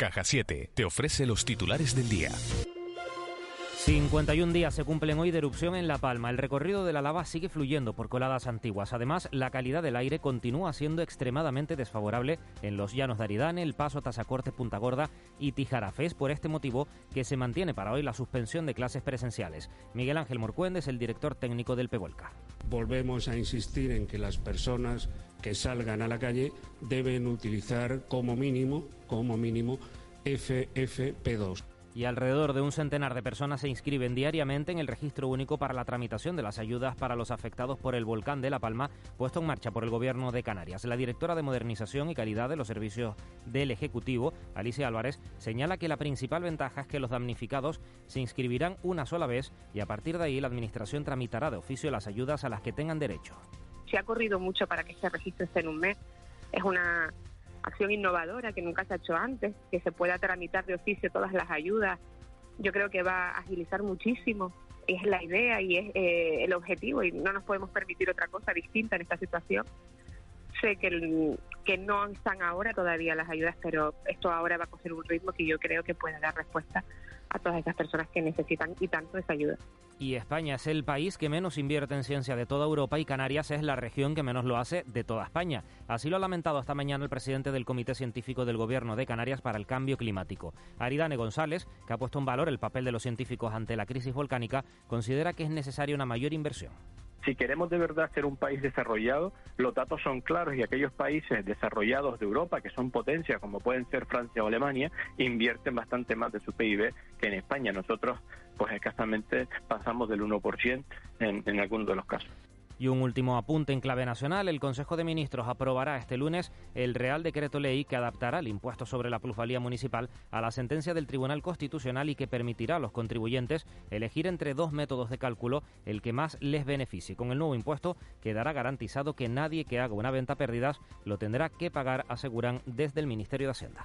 Caja 7 te ofrece los titulares del día. 51 días se cumplen hoy de erupción en La Palma. El recorrido de la lava sigue fluyendo por coladas antiguas. Además, la calidad del aire continúa siendo extremadamente desfavorable en los llanos de Aridane, El Paso, Tasacorte, Punta Gorda y Tijarafé. Es por este motivo que se mantiene para hoy la suspensión de clases presenciales. Miguel Ángel Morcuende es el director técnico del Pevolca. Volvemos a insistir en que las personas que salgan a la calle deben utilizar como mínimo, como mínimo, FFP2. Y alrededor de un centenar de personas se inscriben diariamente en el registro único para la tramitación de las ayudas para los afectados por el volcán de La Palma, puesto en marcha por el Gobierno de Canarias. La directora de Modernización y Calidad de los Servicios del Ejecutivo, Alicia Álvarez, señala que la principal ventaja es que los damnificados se inscribirán una sola vez y a partir de ahí la Administración tramitará de oficio las ayudas a las que tengan derecho. Se ha corrido mucho para que este registro esté en un mes. Es una acción innovadora que nunca se ha hecho antes, que se pueda tramitar de oficio todas las ayudas. Yo creo que va a agilizar muchísimo. Es la idea y es eh, el objetivo y no nos podemos permitir otra cosa distinta en esta situación. Sé que, el- que no están ahora todavía las ayudas, pero esto ahora va a coger un ritmo que yo creo que puede dar respuesta a todas esas personas que necesitan y tanto esa ayuda. Y España es el país que menos invierte en ciencia de toda Europa y Canarias es la región que menos lo hace de toda España. Así lo ha lamentado esta mañana el presidente del Comité Científico del Gobierno de Canarias para el Cambio Climático. Aridane González, que ha puesto en valor el papel de los científicos ante la crisis volcánica, considera que es necesaria una mayor inversión. Si queremos de verdad ser un país desarrollado, los datos son claros y aquellos países desarrollados de Europa, que son potencias como pueden ser Francia o Alemania, invierten bastante más de su PIB que en España. Nosotros, pues escasamente pasamos del 1% en, en algunos de los casos. Y un último apunte en clave nacional. El Consejo de Ministros aprobará este lunes el Real Decreto Ley que adaptará el impuesto sobre la plusvalía municipal a la sentencia del Tribunal Constitucional y que permitirá a los contribuyentes elegir entre dos métodos de cálculo el que más les beneficie. Con el nuevo impuesto quedará garantizado que nadie que haga una venta pérdidas lo tendrá que pagar, aseguran desde el Ministerio de Hacienda.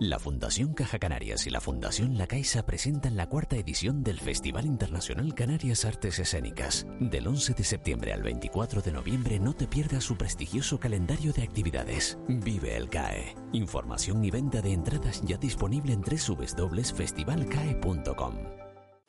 La Fundación Caja Canarias y la Fundación La Caixa presentan la cuarta edición del Festival Internacional Canarias Artes Escénicas. Del 11 de septiembre al 24 de noviembre no te pierdas su prestigioso calendario de actividades. Vive el CAE. Información y venta de entradas ya disponible en www.festivalcae.com.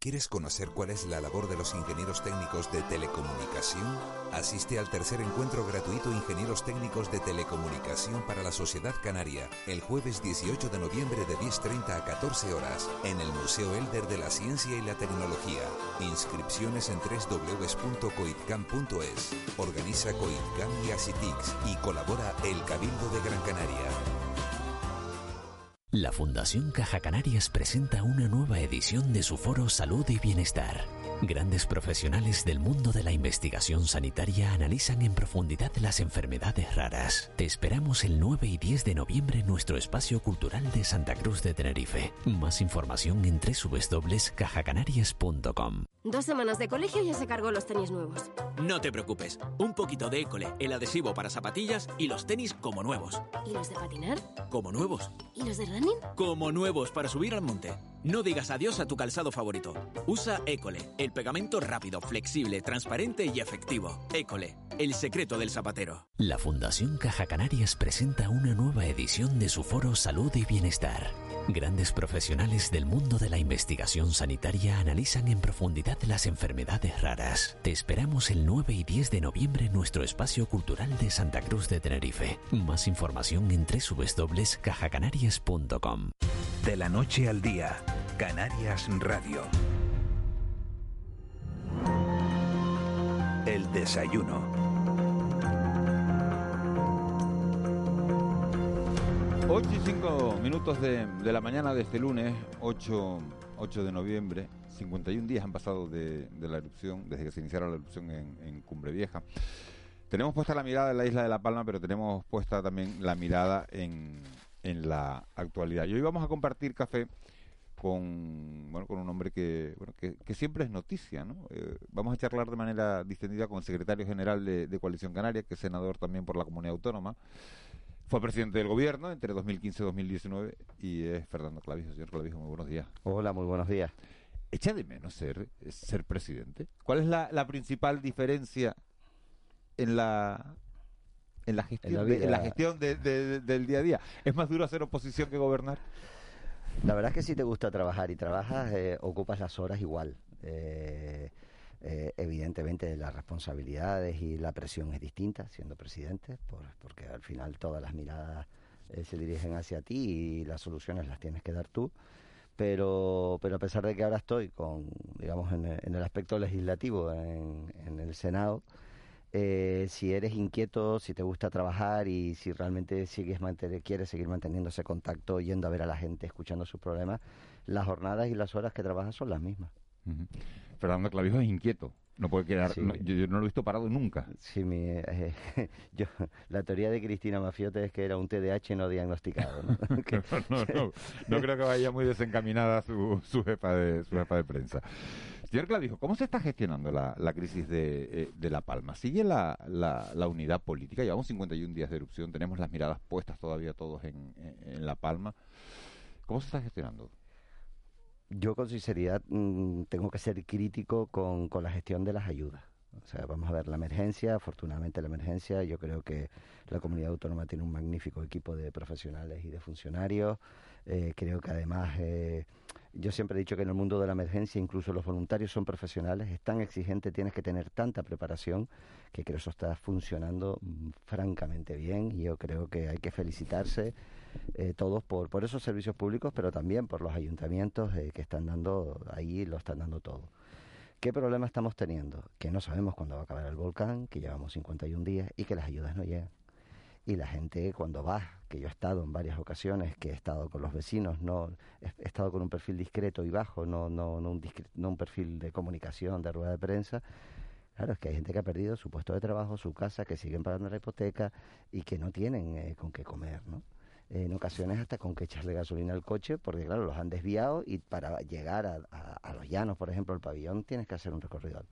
¿Quieres conocer cuál es la labor de los ingenieros técnicos de telecomunicación? Asiste al tercer encuentro gratuito Ingenieros Técnicos de Telecomunicación para la Sociedad Canaria, el jueves 18 de noviembre de 10.30 a 14 horas, en el Museo Elder de la Ciencia y la Tecnología. Inscripciones en www.coitcam.es. Organiza Coitcam y Asitix y colabora el Cabildo de Gran Canaria. La Fundación Caja Canarias presenta una nueva edición de su foro Salud y Bienestar. Grandes profesionales del mundo de la investigación sanitaria analizan en profundidad las enfermedades raras. Te esperamos el 9 y 10 de noviembre en nuestro espacio cultural de Santa Cruz de Tenerife. Más información en www.cajacanarias.com. Dos semanas de colegio y ya se cargó los tenis nuevos. No te preocupes, un poquito de École, el adhesivo para zapatillas y los tenis como nuevos. ¿Y los de patinar? Como nuevos. ¿Y los de running? Como nuevos para subir al monte. No digas adiós a tu calzado favorito. Usa École, el pegamento rápido, flexible, transparente y efectivo. École, El secreto del zapatero. La Fundación Caja Canarias presenta una nueva edición de su foro Salud y Bienestar. Grandes profesionales del mundo de la investigación sanitaria analizan en profundidad las enfermedades raras. Te esperamos el 9 y 10 de noviembre en nuestro espacio cultural de Santa Cruz de Tenerife. Más información en www.cajacanarias.com. De la noche al día, Canarias Radio. El desayuno. 8 y 5 minutos de, la mañana de este lunes, 8, 8 de noviembre. 51 días han pasado de, de la erupción, desde que se iniciara la erupción en, en Cumbre Vieja. Tenemos puesta la mirada en la isla de La Palma, pero tenemos puesta también la mirada en, en la actualidad. Y hoy vamos a compartir café con bueno con un hombre que bueno que, que siempre es noticia ¿no? Eh, vamos a charlar de manera distendida con el secretario general de, de, Coalición Canaria que es senador también por la comunidad autónoma. Fue presidente del gobierno entre 2015 y 2019 y es Fernando Clavijo. Señor Clavijo muy buenos días. Hola muy buenos días. Echa de menos ser ser presidente cuál es la, la principal diferencia en la en la gestión, en la, de, en la gestión de, de, del día a día es más duro hacer oposición que gobernar la verdad es que si te gusta trabajar y trabajas, eh, ocupas las horas igual. Eh, eh, evidentemente las responsabilidades y la presión es distinta siendo presidente, por, porque al final todas las miradas se dirigen hacia ti y las soluciones las tienes que dar tú. Pero, pero a pesar de que ahora estoy con, digamos, en, el aspecto legislativo en el Senado, eh, si eres inquieto, si te gusta trabajar y si realmente sigues mantener, quieres seguir manteniendo ese contacto, yendo a ver a la gente, escuchando sus problemas, las jornadas y las horas que trabajas son las mismas. Uh -huh. Fernando Clavijo es inquieto. No puede quedar. Sí. No, yo, yo, no lo he visto parado nunca. Sí, mi, eh, yo, la teoría de Cristina Mafiote es que era un TDAH no diagnosticado. ¿no? que, no, no, no, creo que vaya muy desencaminada su, su, jefa, de, su jefa de prensa. Señor Clavijo, ¿cómo se está gestionando la, la crisis de, eh, de, La Palma? ¿Sigue la, la, la, unidad política? Llevamos 51 días de erupción, tenemos las miradas puestas todavía todos en, La Palma. ¿Cómo se está gestionando? Yo con sinceridad mmm, tengo que ser crítico con la gestión de las ayudas. O sea, vamos a ver la emergencia, afortunadamente la emergencia, yo creo que la comunidad autónoma tiene un magnífico equipo de profesionales y de funcionarios. Eh, creo que además, eh, yo siempre he dicho que en el mundo de la emergencia incluso los voluntarios son profesionales, es tan exigente, tienes que tener tanta preparación que creo que eso está funcionando mmm, francamente bien y yo creo que hay que felicitarse eh, todos por, por esos servicios públicos, pero también por los ayuntamientos que están dando, ahí lo están dando todo. ¿Qué problema estamos teniendo? Que no sabemos cuándo va a acabar el volcán, que llevamos 51 días y que las ayudas no llegan. Y la gente cuando va, que yo he estado en varias ocasiones, que he estado con los vecinos, no he estado con un perfil discreto y bajo, no, no, no, un, no un perfil de comunicación, de rueda de prensa, Claro, es que hay gente que ha perdido su puesto de trabajo, su casa, que siguen pagando la hipoteca y que no tienen eh, con qué comer, ¿no? En ocasiones hasta con que echarle gasolina al coche, porque claro, los han desviado y para llegar a, a, a los llanos, por ejemplo, al pabellón, tienes que hacer un recorrido.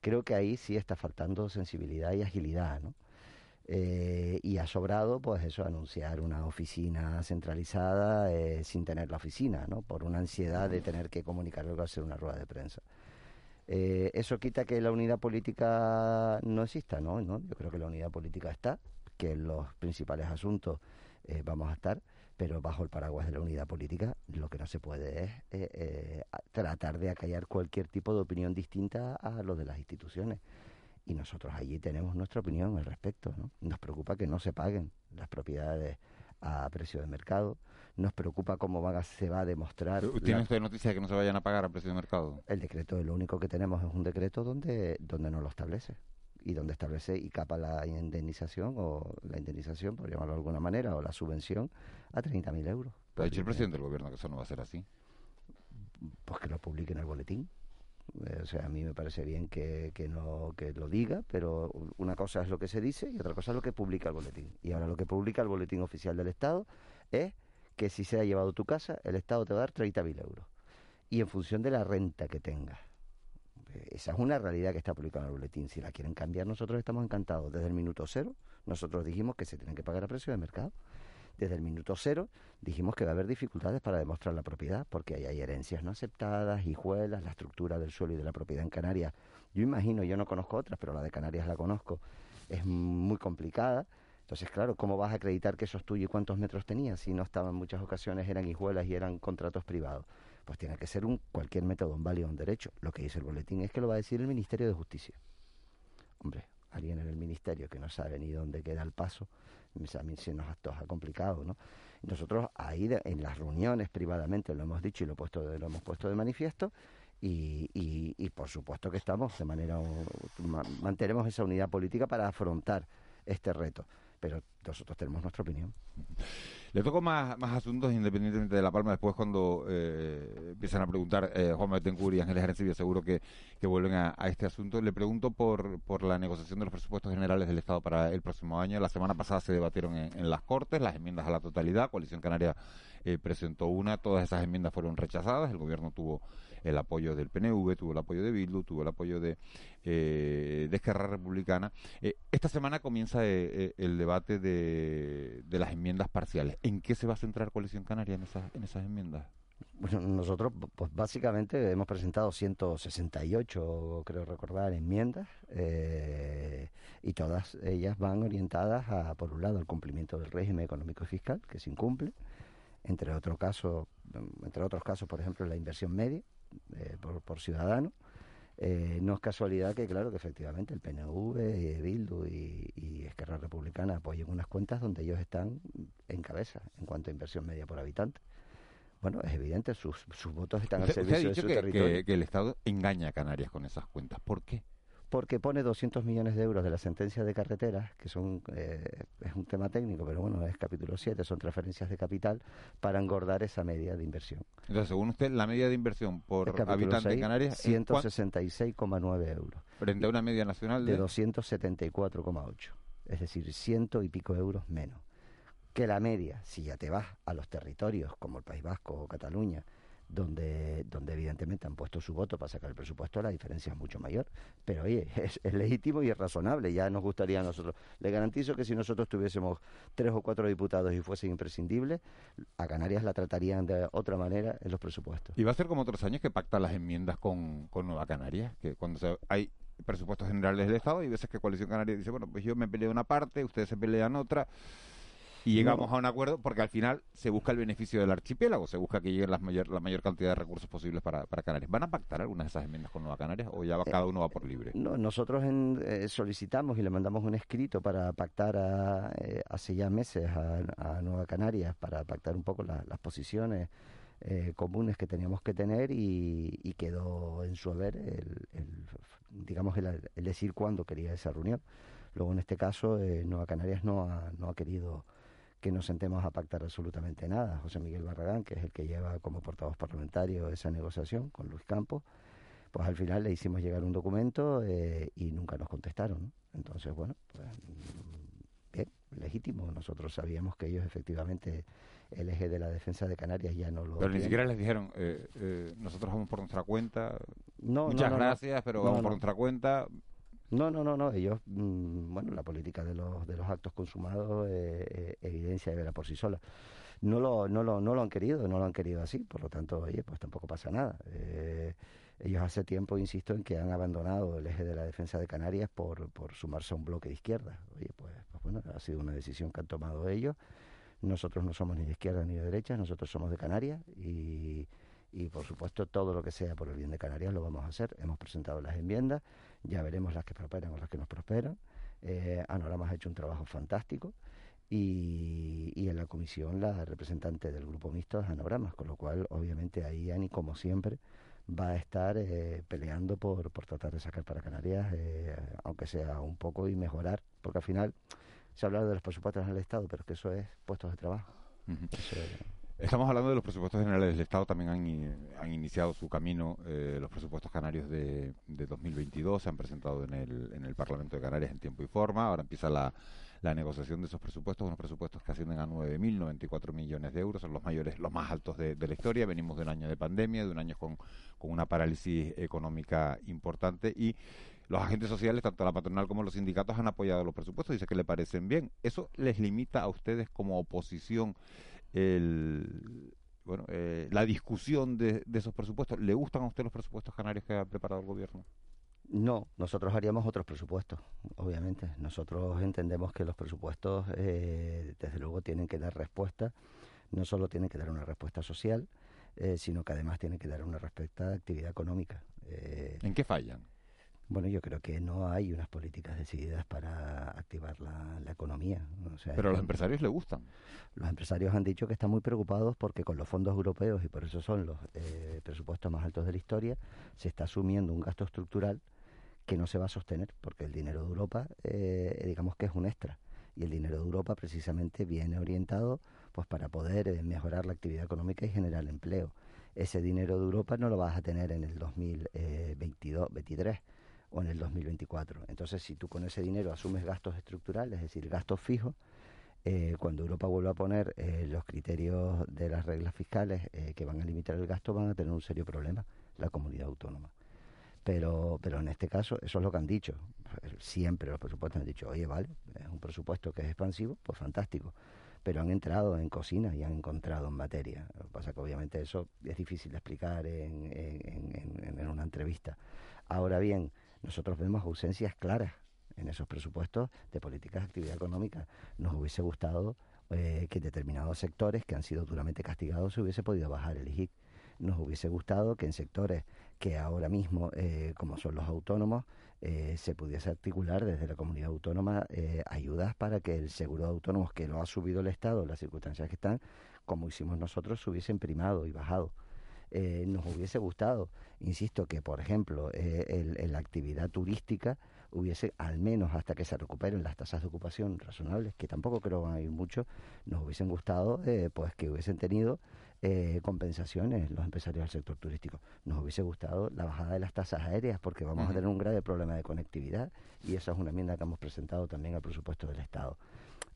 Creo que ahí sí está faltando sensibilidad y agilidad, ¿no? Eh, y ha sobrado, pues eso, anunciar una oficina centralizada eh, sin tener la oficina, ¿no? Por una ansiedad de tener que comunicar algo, hacer una rueda de prensa. Eh, eso quita que la unidad política no exista, ¿no? ¿no? Yo creo que la unidad política está, que los principales asuntos eh, vamos a estar, pero bajo el paraguas de la unidad política lo que no se puede es eh, eh, tratar de acallar cualquier tipo de opinión distinta a lo de las instituciones. Y nosotros allí tenemos nuestra opinión al respecto. ¿no? Nos preocupa que no se paguen las propiedades a precio de mercado. Nos preocupa cómo va, se va a demostrar. ¿Tiene usted noticia de que no se vayan a pagar a precio de mercado? El decreto, lo único que tenemos es un decreto donde, donde no lo establece y donde establece y capa la indemnización o la indemnización, por llamarlo de alguna manera, o la subvención a 30.000 euros. ¿Ha dicho el presidente del gobierno que eso no va a ser así? Pues que lo publique en el boletín. Eh, o sea, a mí me parece bien que, que, no, que lo diga, pero una cosa es lo que se dice y otra cosa es lo que publica el boletín. Y ahora lo que publica el boletín oficial del Estado es que si se ha llevado tu casa, el Estado te va a dar 30.000 euros. Y en función de la renta que tengas. Esa es una realidad que está publicada en el boletín. Si la quieren cambiar, nosotros estamos encantados. Desde el minuto cero, nosotros dijimos que se tienen que pagar a precio de mercado. Desde el minuto cero dijimos que va a haber dificultades para demostrar la propiedad, porque hay herencias no aceptadas, hijuelas, la estructura del suelo y de la propiedad en Canarias. Yo imagino, yo no conozco otras, pero la de Canarias la conozco, es muy complicada. Entonces, claro, ¿cómo vas a acreditar que eso es tuyo y cuántos metros tenías si no estaban en muchas ocasiones, eran hijuelas y eran contratos privados? Pues tiene que ser un cualquier método, un válido, un derecho. Lo que dice el boletín es que lo va a decir el Ministerio de Justicia. Hombre, alguien en el Ministerio que no sabe ni dónde queda el paso, a mí se nos ha complicado, ¿no? Nosotros ahí en las reuniones privadamente lo hemos dicho y lo, hemos puesto de manifiesto y, y, por supuesto que estamos de manera mantenemos esa unidad política para afrontar este reto pero nosotros tenemos nuestra opinión. Le toco más, más asuntos independientemente de La Palma después cuando eh, empiezan a preguntar eh, Juan Betancourt y Ángeles Arencibia seguro que, que vuelven a, este asunto. Le pregunto por, por la negociación de los presupuestos generales del Estado para el próximo año. La semana pasada se debatieron en, las Cortes las enmiendas a la totalidad. Coalición Canaria eh, presentó una, todas esas enmiendas fueron rechazadas. El gobierno tuvo el apoyo del PNV, tuvo el apoyo de Bildu, tuvo el apoyo de, eh, de Esquerra Republicana. Eh, esta semana comienza eh, el debate de, de, las enmiendas parciales. ¿En qué se va a centrar Coalición Canaria en esas, en esas enmiendas? Bueno, nosotros pues básicamente hemos presentado 168, creo recordar, enmiendas y todas ellas van orientadas a, por un lado, al cumplimiento del régimen económico y fiscal, que se incumple, entre, otro caso, entre otros casos, por ejemplo, la inversión media, eh, por, ciudadano. Eh, no es casualidad que, claro, que efectivamente el PNV, eh, Bildu y, y, Esquerra Republicana apoyen unas cuentas donde ellos están en cabeza en cuanto a inversión media por habitante. Bueno, es evidente, sus, sus votos están al servicio de su territorio. que el Estado engaña a Canarias con esas cuentas. ¿Por qué? Porque pone 200 millones de euros de la sentencia de carreteras, que son eh, es un tema técnico, pero bueno, es capítulo 7, son transferencias de capital, para engordar esa media de inversión. Entonces, según usted, la media de inversión por habitante de Canarias 166,9 euros. Frente a una media nacional de, de 274,8. Es decir, ciento y pico euros menos. Que la media, si ya te vas a los territorios como el País Vasco o Cataluña, donde, donde evidentemente han puesto su voto para sacar el presupuesto, la diferencia es mucho mayor. Pero oye, es, legítimo y es razonable. Ya nos gustaría a nosotros. Le garantizo que si nosotros tuviésemos tres o cuatro diputados y fuesen imprescindibles, a Canarias la tratarían de otra manera en los presupuestos. Y va a ser como otros años que pactan las enmiendas con, con Nueva Canarias, que cuando hay presupuestos generales del Estado y veces que Coalición Canaria dice, bueno, pues yo me peleo una parte, ustedes se pelean otra y llegamos a un acuerdo porque al final se busca el beneficio del archipiélago, se busca que llegue la mayor, la mayor cantidad de recursos posibles para, para Canarias. ¿Van a pactar algunas de esas enmiendas con Nueva Canarias o ya va, cada uno va por libre? No, nosotros eh, solicitamos y le mandamos un escrito para pactar eh, hace ya meses a, Nueva Canarias para pactar un poco las posiciones eh, comunes que teníamos que tener y, quedó en su haber el, digamos el, decir cuándo quería esa reunión. Luego en este caso Nueva Canarias no ha, no ha querido que nos sentemos a pactar absolutamente nada. José Miguel Barragán, que es el que lleva como portavoz parlamentario esa negociación con Luis Campos, pues al final le hicimos llegar un documento eh, y nunca nos contestaron. Entonces, bueno, pues, mm, bien, legítimo. Nosotros sabíamos que ellos efectivamente el eje de la defensa de Canarias ya no lo. Pero ni siquiera les dijeron, eh, eh, nosotros vamos por nuestra cuenta. No, Muchas gracias, pero vamos por nuestra cuenta. No, no, no, no. Ellos, mm, bueno, la política de los, de los actos consumados eh, eh, evidencia y verá por sí sola. No lo, no, lo, no lo han querido, no lo han querido así, por lo tanto, oye, pues tampoco pasa nada. Eh, ellos hace tiempo, insisto, en que han abandonado el eje de la defensa de Canarias por, por sumarse a un bloque de izquierda. Oye, pues, pues bueno, ha sido una decisión que han tomado ellos. Nosotros no somos ni de izquierda ni de derecha, nosotros somos de Canarias y, y por supuesto todo lo que sea por el bien de Canarias lo vamos a hacer. Hemos presentado las enmiendas ya veremos las que prosperan o las que no prosperan. Eh, Anorama ha hecho un trabajo fantástico y, y, en la comisión la representante del grupo mixto es Anogramas, con lo cual obviamente ahí Ani, como siempre, va a estar eh, peleando por, por tratar de sacar para Canarias, eh, aunque sea un poco, y mejorar, porque al final se ha hablado de los presupuestos en el Estado, pero es que eso es puestos de trabajo. Estamos hablando de los presupuestos generales del Estado, también han, iniciado su camino eh, los presupuestos canarios de, 2022, se han presentado en el, en el Parlamento de Canarias en tiempo y forma, ahora empieza la, negociación de esos presupuestos, unos presupuestos que ascienden a 9.094 millones de euros, son los mayores, los más altos de, la historia, venimos de un año de pandemia, de un año con, con una parálisis económica importante y los agentes sociales, tanto la patronal como los sindicatos, han apoyado los presupuestos, dice que le parecen bien. ¿Eso les limita a ustedes como oposición el, bueno, eh, la discusión de, esos presupuestos. ¿Le gustan a usted los presupuestos canarios que ha preparado el gobierno? No, nosotros haríamos otros presupuestos, obviamente. Nosotros entendemos que los presupuestos, eh, desde luego, tienen que dar respuesta. No solo tienen que dar una respuesta social, eh, sino que además tienen que dar una respuesta de actividad económica. Eh, ¿En qué fallan? Bueno, yo creo que no hay unas políticas decididas para activar la, economía. Pero a los empresarios les gustan. Los empresarios han dicho que están muy preocupados porque con los fondos europeos, y por eso son los presupuestos más altos de la historia, se está asumiendo un gasto estructural que no se va a sostener, porque el dinero de Europa, eh, digamos que es un extra. Y el dinero de Europa precisamente viene orientado pues para poder eh, mejorar la actividad económica y generar empleo. Ese dinero de Europa no lo vas a tener en el 2022, 23 eh, o en el 2024. Entonces, si tú con ese dinero asumes gastos estructurales, es decir, gastos fijos, cuando Europa vuelva a poner los criterios de las reglas fiscales que van a limitar el gasto, van a tener un serio problema la comunidad autónoma. Pero, pero en este caso, eso es lo que han dicho. Siempre los presupuestos han dicho, oye, vale, es un presupuesto que es expansivo, pues fantástico. Pero han entrado en cocina y han encontrado en materia. Lo que pasa que obviamente eso es difícil de explicar en, en, una entrevista. Ahora bien, nosotros vemos ausencias claras en esos presupuestos de políticas de actividad económica. Nos hubiese gustado eh, que determinados sectores que han sido duramente castigados se hubiese podido bajar el IGIC. Nos hubiese gustado que en sectores que ahora mismo, eh, como son los autónomos, eh, se pudiese articular desde la comunidad autónoma eh, ayudas para que el seguro de autónomos que lo ha subido el Estado, las circunstancias que están, como hicimos nosotros, se hubiesen primado y bajado. Nos hubiese gustado, insisto, que por ejemplo en la actividad turística hubiese, al menos hasta que se recuperen las tasas de ocupación razonables, que tampoco creo van a ir mucho, nos hubiesen gustado pues que hubiesen tenido eh, compensaciones los empresarios del sector turístico. Nos hubiese gustado la bajada de las tasas aéreas porque vamos a tener un grave problema de conectividad y esa es una enmienda que hemos presentado también al presupuesto del Estado.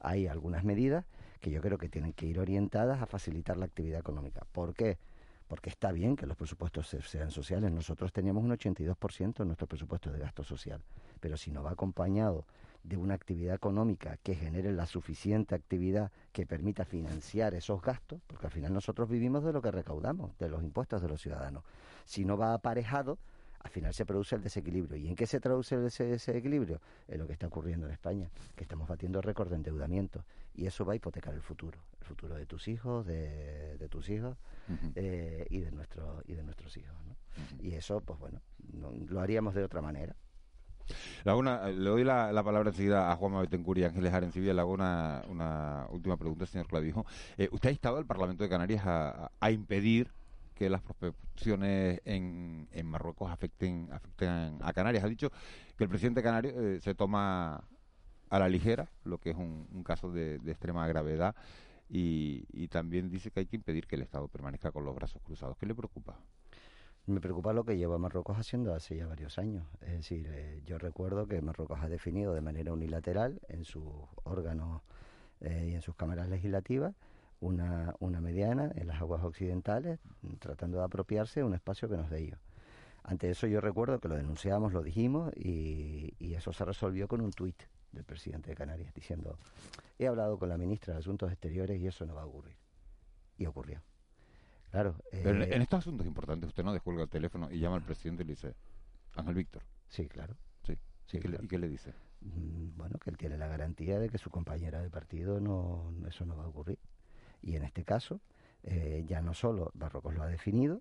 Hay algunas medidas que yo creo que tienen que ir orientadas a facilitar la actividad económica. ¿Por qué? Porque está bien que los presupuestos sean sociales. Nosotros teníamos un 82% en nuestro presupuesto de gasto social, pero si no va acompañado de una actividad económica que genere la suficiente actividad que permita financiar esos gastos, porque al final nosotros vivimos de lo que recaudamos, de los impuestos de los ciudadanos. Si no va aparejado, al final se produce el desequilibrio. ¿Y en qué se traduce ese desequilibrio? En lo que está ocurriendo en España, que estamos batiendo récord de endeudamiento. Y eso va a hipotecar el futuro, el futuro de tus hijos, de, tus hijos eh, y, de nuestro, y de nuestros hijos. Y eso, pues bueno, lo haríamos de otra manera. Le, le doy la, palabra enseguida a Juan Betancourt y Ángeles Arencibia. Le hago una, última pregunta, señor Clavijo. Eh, ¿Usted ha estado al Parlamento de Canarias a, impedir que las prospecciones en, en Marruecos afecten, afecten a Canarias? Ha dicho que el presidente canario eh, se toma a la ligera, lo que es un, caso de, extrema gravedad, y, y también dice que hay que impedir que el Estado permanezca con los brazos cruzados. ¿Qué le preocupa? Me preocupa lo que lleva Marruecos haciendo hace ya varios años. Es decir, eh, yo recuerdo que Marruecos ha definido de manera unilateral en sus órganos eh, y en sus cámaras legislativas una, una mediana en las aguas occidentales, tratando de apropiarse de un espacio que no es de ellos. Ante eso yo recuerdo que lo denunciamos, lo dijimos y, y eso se resolvió con un tuit del presidente de Canarias diciendo, he hablado con la ministra de Asuntos Exteriores y eso no va a ocurrir. Y ocurrió. Claro. Pero en eh, estos asuntos importantes usted no descuelga el teléfono y llama al presidente y le dice, Ángel Víctor. Sí, claro. Sí. ¿Y, qué le, dice? Mm, bueno, que él tiene la garantía de que su compañera de partido no, eso no va a ocurrir. Y en este caso, eh, ya no solo Marruecos lo ha definido,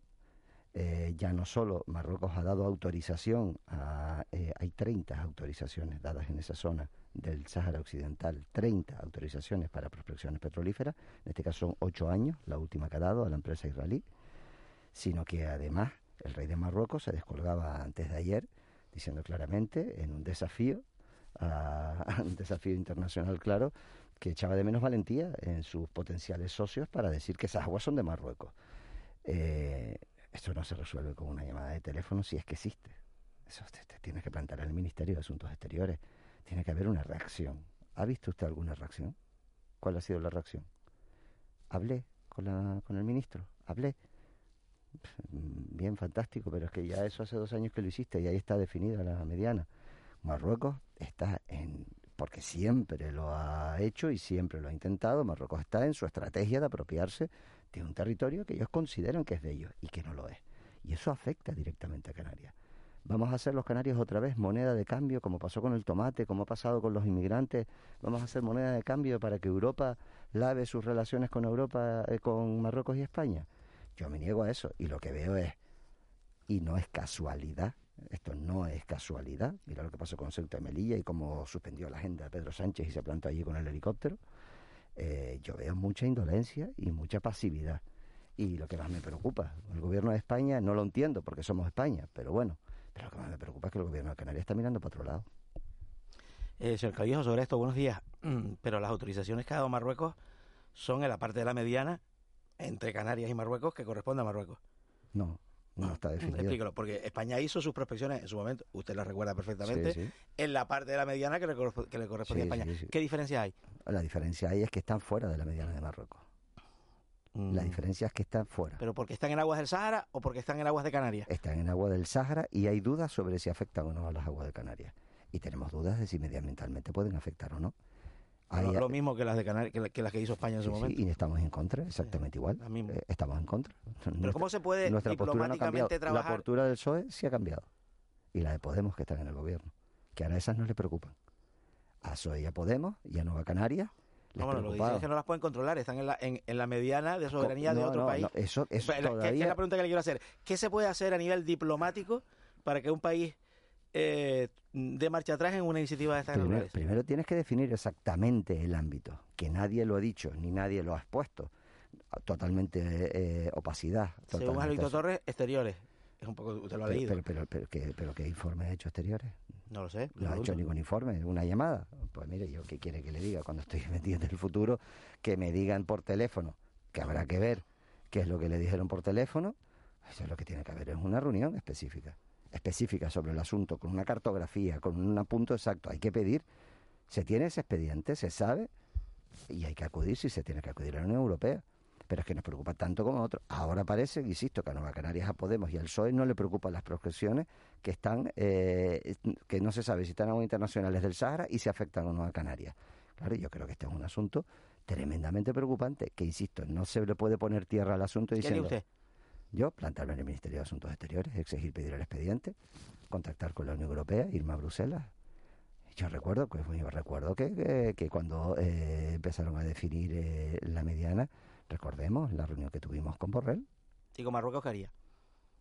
eh, ya no solo Marruecos ha dado autorización, a, hay 30 autorizaciones dadas en esa zona del Sáhara Occidental 30 autorizaciones para prospecciones petrolíferas, en este caso son 8 años, la última que ha dado a la empresa israelí, sino que además el rey de Marruecos se descolgaba antes de ayer diciendo claramente en un desafío, a, un desafío internacional claro, que echaba de menos valentía en sus potenciales socios para decir que esas aguas son de Marruecos. Eh, esto no se resuelve con una llamada de teléfono si es que existe. Eso te, te tienes que plantear el Ministerio de Asuntos Exteriores tiene que haber una reacción. ¿Ha visto usted alguna reacción? ¿Cuál ha sido la reacción? Hablé con, la, con el ministro, hablé. Bien, fantástico, pero es que ya eso hace dos años que lo hiciste y ahí está definida la mediana. Marruecos está en, porque siempre lo ha hecho y siempre lo ha intentado, Marruecos está en su estrategia de apropiarse de un territorio que ellos consideran que es de ellos y que no lo es. Y eso afecta directamente a Canarias. Vamos a hacer los canarios otra vez moneda de cambio, como pasó con el tomate, como ha pasado con los inmigrantes. Vamos a hacer moneda de cambio para que Europa lave sus relaciones con Europa, eh, con Marruecos y España. Yo me niego a eso y lo que veo es, y no es casualidad, esto no es casualidad. Mira lo que pasó con Ceuta y Melilla y cómo suspendió la agenda de Pedro Sánchez y se plantó allí con el helicóptero. Eh, yo veo mucha indolencia y mucha pasividad. Y lo que más me preocupa, el gobierno de España no lo entiendo porque somos España, pero bueno, pero lo que más me preocupa es que el gobierno de Canarias está mirando para otro lado. Eh, señor Callejo, sobre esto, buenos días. Pero las autorizaciones que ha dado Marruecos son en la parte de la mediana entre Canarias y Marruecos que corresponde a Marruecos. No, no está definido. Explícalo, porque España hizo sus prospecciones en su momento, usted la recuerda perfectamente, en la parte de la mediana que le, que le corresponde a España. ¿Qué diferencia hay? La diferencia hay es que están fuera de la mediana de Marruecos. La Mm. diferencia es que están fuera. ¿Pero porque están en aguas del Sahara o porque están en aguas de Canarias? Están en agua del Sáhara y hay dudas sobre si afectan o no a las aguas de Canarias. Y tenemos dudas de si medioambientalmente pueden afectar o no. Lo, lo mismo que las de Canarias, que, la- que las que hizo España en su Sí, sí, momento. y estamos en contra, exactamente igual. Eh, estamos en contra. Pero ¿cómo se puede Nuestra postura no diplomáticamente trabajar? La postura del PSOE sí ha cambiado. Y la de Podemos, que están en el gobierno. Que ahora esas no le preocupan. A PSOE y a Podemos y a Nueva Canarias No, bueno, lo que dicen es que no las pueden controlar, están en la, en, en la mediana de soberanía de otro no, país. no, eso- eso ¿qué- ¿Qué es la pregunta que le quiero hacer? ¿Qué se puede hacer a nivel diplomático para que un país eh, dé marcha atrás en una iniciativa de estas Primero, naturaleza? primero tienes que definir exactamente el ámbito, que nadie lo ha dicho, ni nadie lo ha expuesto. Totalmente eh, opacidad. Según totalmente Alvito eso. Torres, exteriores. Es un poco, usted lo ha Pero, leído. pero, pero, pero, ¿qué, pero ¿qué informe ha hecho exteriores? no lo sé. No ha hecho ningún informe, una llamada. Pues mire, yo qué quiere que le diga cuando estoy metido en el futuro, que me digan por teléfono, que habrá que ver qué es lo que le dijeron por teléfono. Eso es lo que tiene que haber, es una reunión específica, específica sobre el asunto, con una cartografía, con un punto exacto. Hay que pedir, se tiene ese expediente, se sabe, y hay que acudir si se tiene que acudir a la Unión Europea. Pero es que nos preocupa tanto como a otros. Ahora parece, insisto, que a Nueva Canarias, a Podemos y al PSOE no le preocupan las proscripciones que están, eh, que no se sabe si están aguas internacionales del Sahara y si afectan a Canarias. Claro, yo creo que este es un asunto tremendamente preocupante, que insisto, no se le puede poner tierra al asunto ¿Qué diciendo... usted? Yo plantarme en el Ministerio de Asuntos Exteriores, exigir pedir el expediente, contactar con la Unión Europea, irme a Bruselas. Yo recuerdo, pues, yo recuerdo que, que, que cuando eh, empezaron a definir eh, la mediana, recordemos la reunión que tuvimos con Borrell, ¿Y con Marruecos qué haría?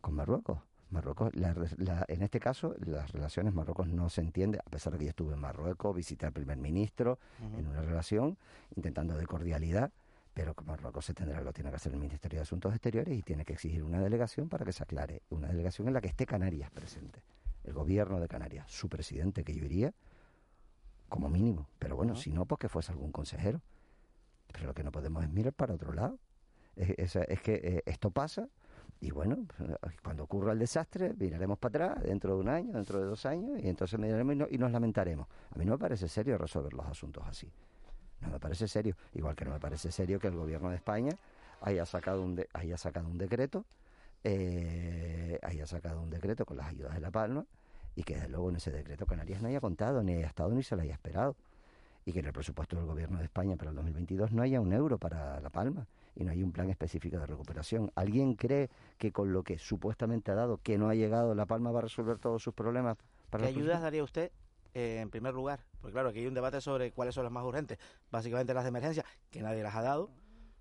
con Marruecos. Marruecos, la, la- en este caso, las relaciones Marruecos no se entiende, a pesar de que yo estuve en Marruecos, visité al primer ministro Ujú. en una relación, intentando de cordialidad, pero que Marruecos se tendrá, lo tiene que hacer el Ministerio de Asuntos Exteriores y tiene que exigir una delegación para que se aclare, una delegación en la que esté Canarias presente, el gobierno de Canarias, su presidente, que yo iría, como mínimo, pero bueno, si no, pues que fuese algún consejero. Pero lo que no podemos es mirar para otro lado. Es, es- es que eh, esto pasa y bueno, eh, cuando ocurra el desastre, miraremos para atrás dentro de un año, dentro de dos años y entonces miraremos y, no- y nos lamentaremos. A mí no me parece serio resolver los asuntos así. No me parece serio. Igual que no me parece serio que el gobierno de España haya sacado un, de- haya sacado un decreto, eh, haya sacado un decreto con las ayudas de La Palma y que desde luego en ese decreto Canarias no haya contado, ni haya estado, ni se lo haya esperado. Y que en el presupuesto del gobierno de España para el 2022 no haya un euro para La Palma y no hay un plan específico de recuperación. ¿Alguien cree que con lo que supuestamente ha dado, que no ha llegado, La Palma va a resolver todos sus problemas? Para ¿Qué ayudas daría usted eh, en primer lugar? Porque claro, aquí hay un debate sobre cuáles son las más urgentes. Básicamente las de emergencia, que nadie las ha dado.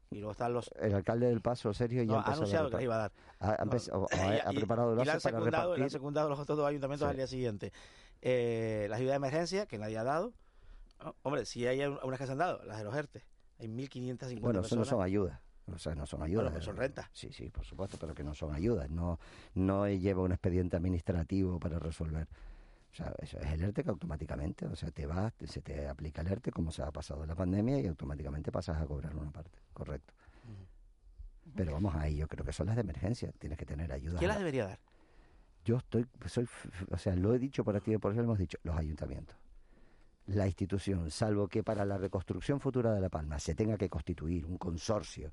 Y luego están los... El alcalde del Paso, Sergio, ya No, ha ha empezado anunciado que las iba a dar. Ha, ha empe- o- o ha- ha Y- preparado y la han para secundado, han secundado los otros dos ayuntamientos Sí. al día siguiente. Eh, las ayudas de emergencia, que nadie ha dado. No, hombre, si hay un- unas que se han dado, las de los ERTE. Hay 1.550 Bueno, eso no son ayudas. O sea, no son ayudas. Bueno, pues son rentas. Sí, sí, por supuesto, pero que no son ayudas. No, no lleva un expediente administrativo para resolver. O sea, eso es el ERTE que automáticamente, o sea, te vas, te- se te aplica el ERTE como se ha pasado en la pandemia y automáticamente pasas a cobrar una parte. Correcto. Pero vamos ahí, yo creo que son las de emergencia. Tienes que tener ayuda. ¿Quién las debería dar? Yo estoy, soy, f- f- o sea, lo he dicho por aquí y por eso lo hemos dicho, los ayuntamientos. La institución, salvo que para la reconstrucción futura de La Palma se tenga que constituir un consorcio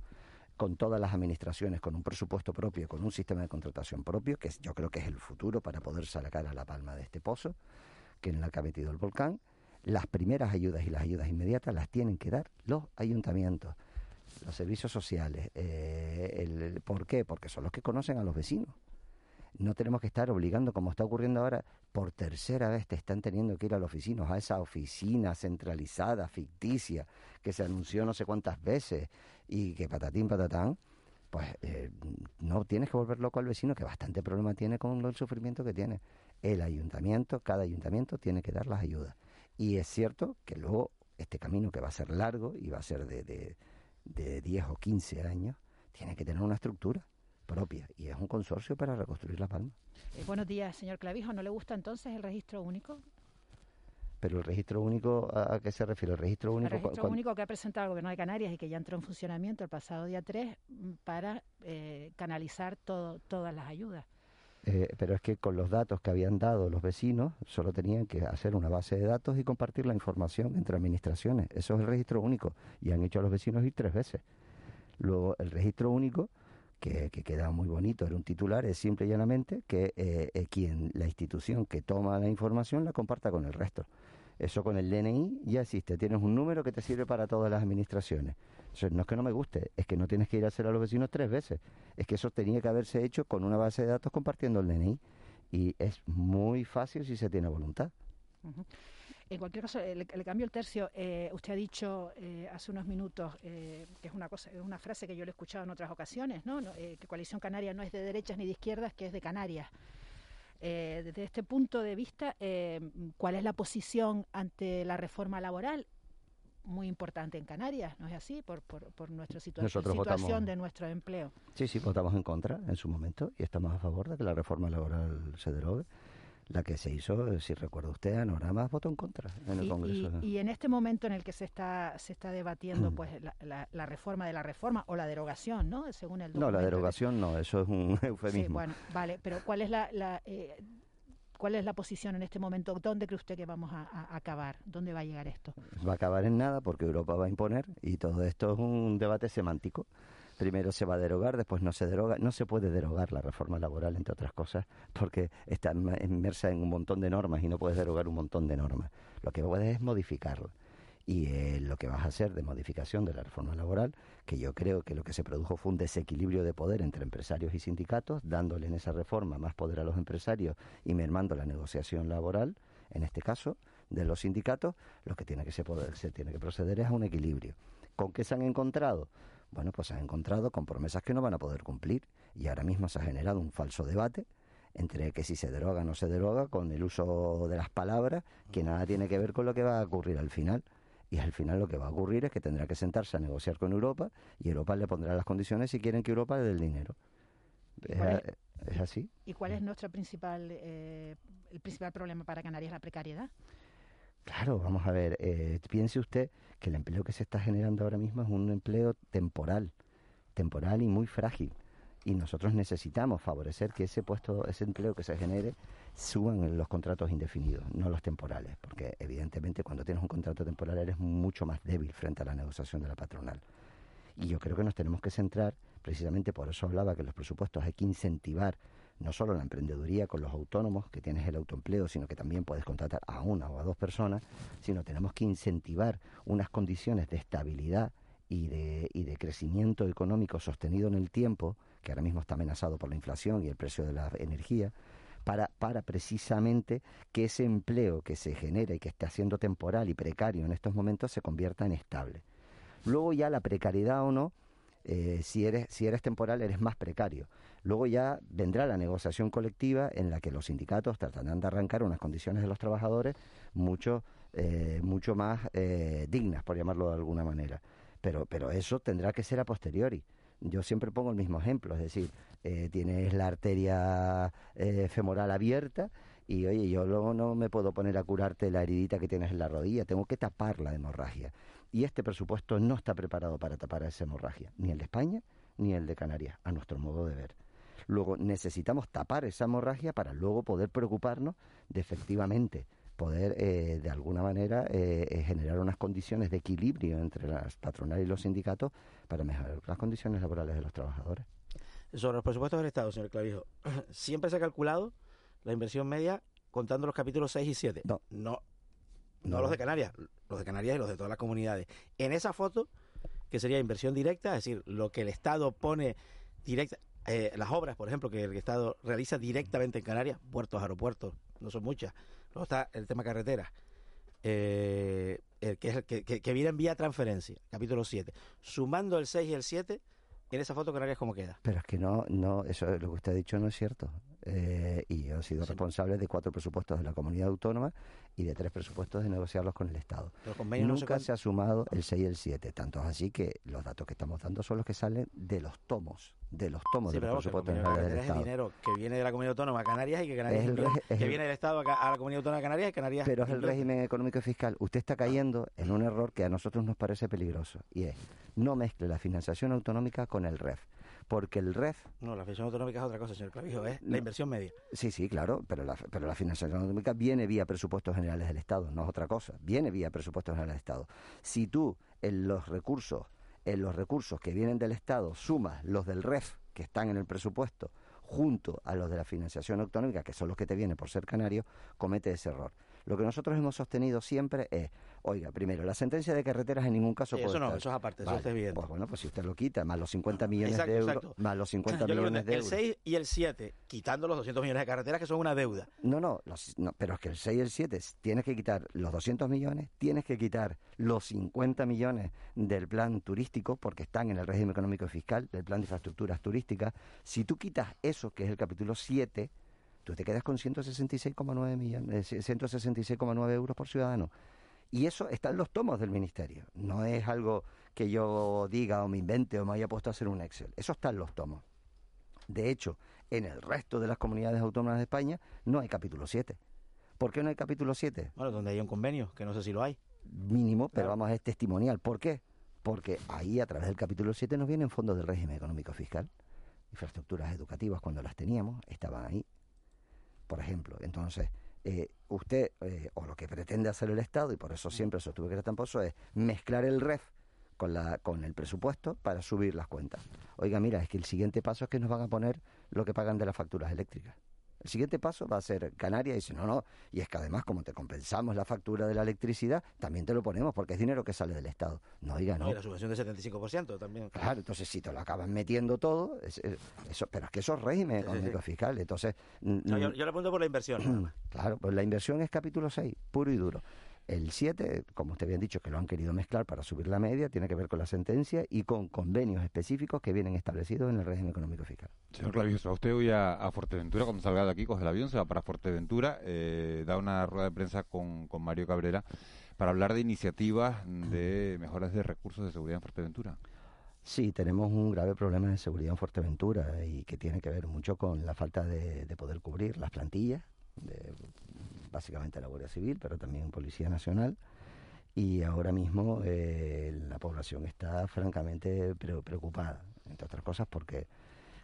con todas las administraciones, con un presupuesto propio, con un sistema de contratación propio, que yo creo que es el futuro para poder sacar a La Palma de este pozo, que en la que ha metido el volcán, las primeras ayudas y las ayudas inmediatas las tienen que dar los ayuntamientos, los servicios sociales. eh, el- ¿Por qué? Porque son los que conocen a los vecinos. No tenemos que estar obligando, como está ocurriendo ahora, por tercera vez te están teniendo que ir a la oficina, a esa oficina centralizada, ficticia, que se anunció no sé cuántas veces y que patatín, patatán, pues eh, no tienes que volver loco al vecino, que bastante problema tiene con el sufrimiento que tiene. El ayuntamiento, cada ayuntamiento tiene que dar las ayudas. Y es cierto que luego este camino que va a ser largo y va a ser de, de, de 10 o 15 años, tiene que tener una estructura propia y es un consorcio para reconstruir La Palma. Eh, buenos días, señor Clavijo. ¿No le gusta entonces el registro único? Pero el registro único, ¿a, qué se refiere? El registro único. El registro único que ha presentado el Gobierno de Canarias y que ya entró en funcionamiento el pasado día 3 mm, para eh, canalizar todo, todas las ayudas. Eh, pero es que con los datos que habían dado los vecinos, solo tenían que hacer una base de datos y compartir la información entre administraciones. Eso es el registro único. Y han hecho a los vecinos ir tres veces. Luego, el registro único que, queda muy bonito, era un titular, es simple y llanamente que eh, eh, quien, la institución que toma la información la comparta con el resto. Eso con el DNI ya existe, tienes un número que te sirve para todas las administraciones. no es que no me guste, es que no tienes que ir a hacer a los vecinos tres veces. Es que eso tenía que haberse hecho con una base de datos compartiendo el DNI. Y es muy fácil si se tiene voluntad. En cualquier caso, le, cambio el tercio. Eh, usted ha dicho eh, hace unos minutos, eh, que es una cosa, es una frase que yo le he escuchado en otras ocasiones, ¿no? que Coalición Canaria no es de derechas ni de izquierdas, que es de Canarias. desde este punto de vista, ¿cuál es la posición ante la reforma laboral? muy importante en Canarias, ¿no es así? Por, por, nuestra situación de nuestro empleo. Sí, sí, votamos en contra en su momento y estamos a favor de que la reforma laboral se derogue la que se hizo, si recuerda usted, más votó en contra en el Congreso. Y, en este momento en el que se está se está debatiendo pues la, reforma de la reforma o la derogación, ¿no? Según el No, la derogación no, eso es un eufemismo. Sí, bueno, vale, pero ¿cuál es la, eh, ¿Cuál es la posición en este momento? ¿Dónde cree usted que vamos a, acabar? ¿Dónde va a llegar esto? Va a acabar en nada porque Europa va a imponer y todo esto es un debate semántico primero se va a derogar, después no se deroga. No se puede derogar la reforma laboral, entre otras cosas, porque está inmersa en un montón de normas y no puedes derogar un montón de normas. Lo que puedes es modificarla. Y eh, lo que vas a hacer de modificación de la reforma laboral, que yo creo que lo que se produjo fue un desequilibrio de poder entre empresarios y sindicatos, dándole en esa reforma más poder a los empresarios y mermando la negociación laboral, en este caso, de los sindicatos, lo que tiene que se, poder, se tiene que proceder es a un equilibrio. ¿Con qué se han encontrado? Bueno, pues se han encontrado con promesas que no van a poder cumplir y ahora mismo se ha generado un falso debate entre que si se deroga o no se deroga con el uso de las palabras que nada tiene que ver con lo que va a ocurrir al final. Y al final lo que va a ocurrir es que tendrá que sentarse a negociar con Europa y Europa le pondrá las condiciones si quieren que Europa le dé el dinero. Es, así. ¿Y cuál es nuestro principal, eh, el principal problema para Canarias? La precariedad. Claro, vamos a ver, eh, piense usted que el empleo que se está generando ahora mismo es un empleo temporal, temporal y muy frágil. Y nosotros necesitamos favorecer que ese puesto, ese empleo que se genere, suban los contratos indefinidos, no los temporales, porque evidentemente cuando tienes un contrato temporal eres mucho más débil frente a la negociación de la patronal. Y yo creo que nos tenemos que centrar, precisamente por eso hablaba que los presupuestos hay que incentivar no solo la emprendeduría con los autónomos, que tienes el autoempleo, sino que también puedes contratar a una o a dos personas, sino tenemos que incentivar unas condiciones de estabilidad y de, y de crecimiento económico sostenido en el tiempo, que ahora mismo está amenazado por la inflación y el precio de la energía, para, para precisamente que ese empleo que se genera y que está siendo temporal y precario en estos momentos se convierta en estable. Luego ya la precariedad o no, eh, si, eres, si eres temporal eres más precario. Luego ya vendrá la negociación colectiva en la que los sindicatos tratarán de arrancar unas condiciones de los trabajadores mucho, eh, mucho más eh, dignas, por llamarlo de alguna manera. Pero, pero eso tendrá que ser a posteriori. Yo siempre pongo el mismo ejemplo, es decir, tienes la arteria femoral abierta y oye, yo luego no me puedo poner a curarte la heridita que tienes en la rodilla, tengo que tapar la hemorragia. Y este presupuesto no está preparado para tapar esa hemorragia, ni el de España ni el de Canarias, a nuestro modo de ver. Luego necesitamos tapar esa hemorragia para luego poder preocuparnos de efectivamente poder eh, de alguna manera eh, eh, generar unas condiciones de equilibrio entre las patronales y los sindicatos para mejorar las condiciones laborales de los trabajadores. Sobre los presupuestos del Estado, señor Clavijo, siempre se ha calculado la inversión media contando los capítulos 6 y 7. No. No, no, los de Canarias, los de Canarias y los de todas las comunidades. En esa foto, que sería inversión directa, es decir, lo que el Estado pone directa, eh, las obras, por ejemplo, que el Estado realiza directamente en Canarias, puertos, aeropuertos, no son muchas. Luego está el tema carreteras, eh, el que, es el que, que, que viene en vía transferencia, capítulo 7. Sumando el 6 y el 7, en esa foto Canarias cómo queda. Pero es que no, no, eso lo que usted ha dicho no es cierto. Eh, y yo he sido responsable de cuatro presupuestos de la comunidad autónoma y de tres presupuestos de negociarlos con el Estado. Nunca no se ha sumado el 6 y el 7, tanto es así que los datos que estamos dando son los que salen de los tomos, de los tomos Sí, de los que presupuestos el generales del es Estado. dinero que viene de la comunidad autónoma a Canarias y que Canarias Es el es que el- viene del Estado a, la comunidad autónoma de Canarias y Canarias Pero es el régimen económico y fiscal. Usted está cayendo en un error que a nosotros nos parece peligroso y es no mezcle la financiación autonómica con el REF. Porque el REF No, la financiación autonómica es otra cosa, señor Clavijo, es la inversión media. Sí, sí, claro, pero la, pero la financiación autonómica viene vía presupuestos generales del Estado, no es otra cosa, viene vía presupuestos generales del Estado. Si tú en los recursos, en los recursos que vienen del Estado sumas los del REF que están en el presupuesto junto a los de la financiación autonómica, que son los que te vienen por ser canario, comete ese error. Lo que nosotros hemos sostenido siempre es, oiga, primero, la sentencia de carreteras en ningún caso puede eso no, estar- eso es aparte, eso Vale, está evidente. Pues bueno, pues si usted lo quita, más los 50 millones Exacto, de euros, exacto. más los 50 Yo le millones de el euros. 6 y el 7, quitando los 200 millones de carreteras que son una deuda. No, no, los- no, pero es que el 6 y el 7 tienes que quitar los 200 millones, tienes que quitar los 50 millones del plan turístico porque están en el régimen económico y fiscal, del plan de infraestructuras turísticas. Si tú quitas eso, que es el capítulo 7, tú te quedas con 166,9 millones, eh, 166,9 euros por ciudadano. Y eso está en los tomos del ministerio. No es algo que yo diga o me invente o me haya puesto a hacer un Excel. Eso está en los tomos. De hecho, en el resto de las comunidades autónomas de España no hay capítulo 7. ¿Por qué no hay capítulo 7? Bueno, donde hay un convenio, que no sé si lo hay. Mínimo, pero vamos, es testimonial. ¿Por qué? Porque ahí, a través del capítulo 7, nos vienen fondos del régimen económico fiscal. Infraestructuras educativas, cuando las teníamos, estaban ahí. Por ejemplo, entonces, eh, usted, eh, o lo que pretende hacer el Estado, y por eso siempre sostuve que era tan pozo, es mezclar el REF con, la, con el presupuesto para subir las cuentas. Oiga, mira, es que el siguiente paso es que nos van a poner lo que pagan de las facturas eléctricas. El siguiente paso va a ser Canarias y dice, no, no, y es que además como te compensamos la factura de la electricidad, también te lo ponemos porque es dinero que sale del Estado. No, oiga, no. Y la subvención del 75% también. Claro, entonces si te lo acaban metiendo todo, es- es- eso, pero es que eso es régimen Sí, sí, sí. económico fiscal, entonces... No, yo, mm, yo le apunto por la inversión. Claro, pues la inversión es capítulo 6, puro y duro. El 7, como usted bien dicho, que lo han querido mezclar para subir la media, tiene que ver con la sentencia y con convenios específicos que vienen establecidos en el régimen económico fiscal. Señor Clavijo, usted hoy a, a Fuerteventura, cuando salga de aquí, coge el avión, se va para Fuerteventura, eh, da una rueda de prensa con, con Mario Cabrera para hablar de iniciativas de mejoras de recursos de seguridad en Fuerteventura. Sí, tenemos un grave problema de seguridad en Fuerteventura y que tiene que ver mucho con la falta de, de poder cubrir las plantillas, de, básicamente la Guardia Civil, pero también Policía Nacional. Y ahora mismo eh, la población está francamente pre- preocupada, entre otras cosas porque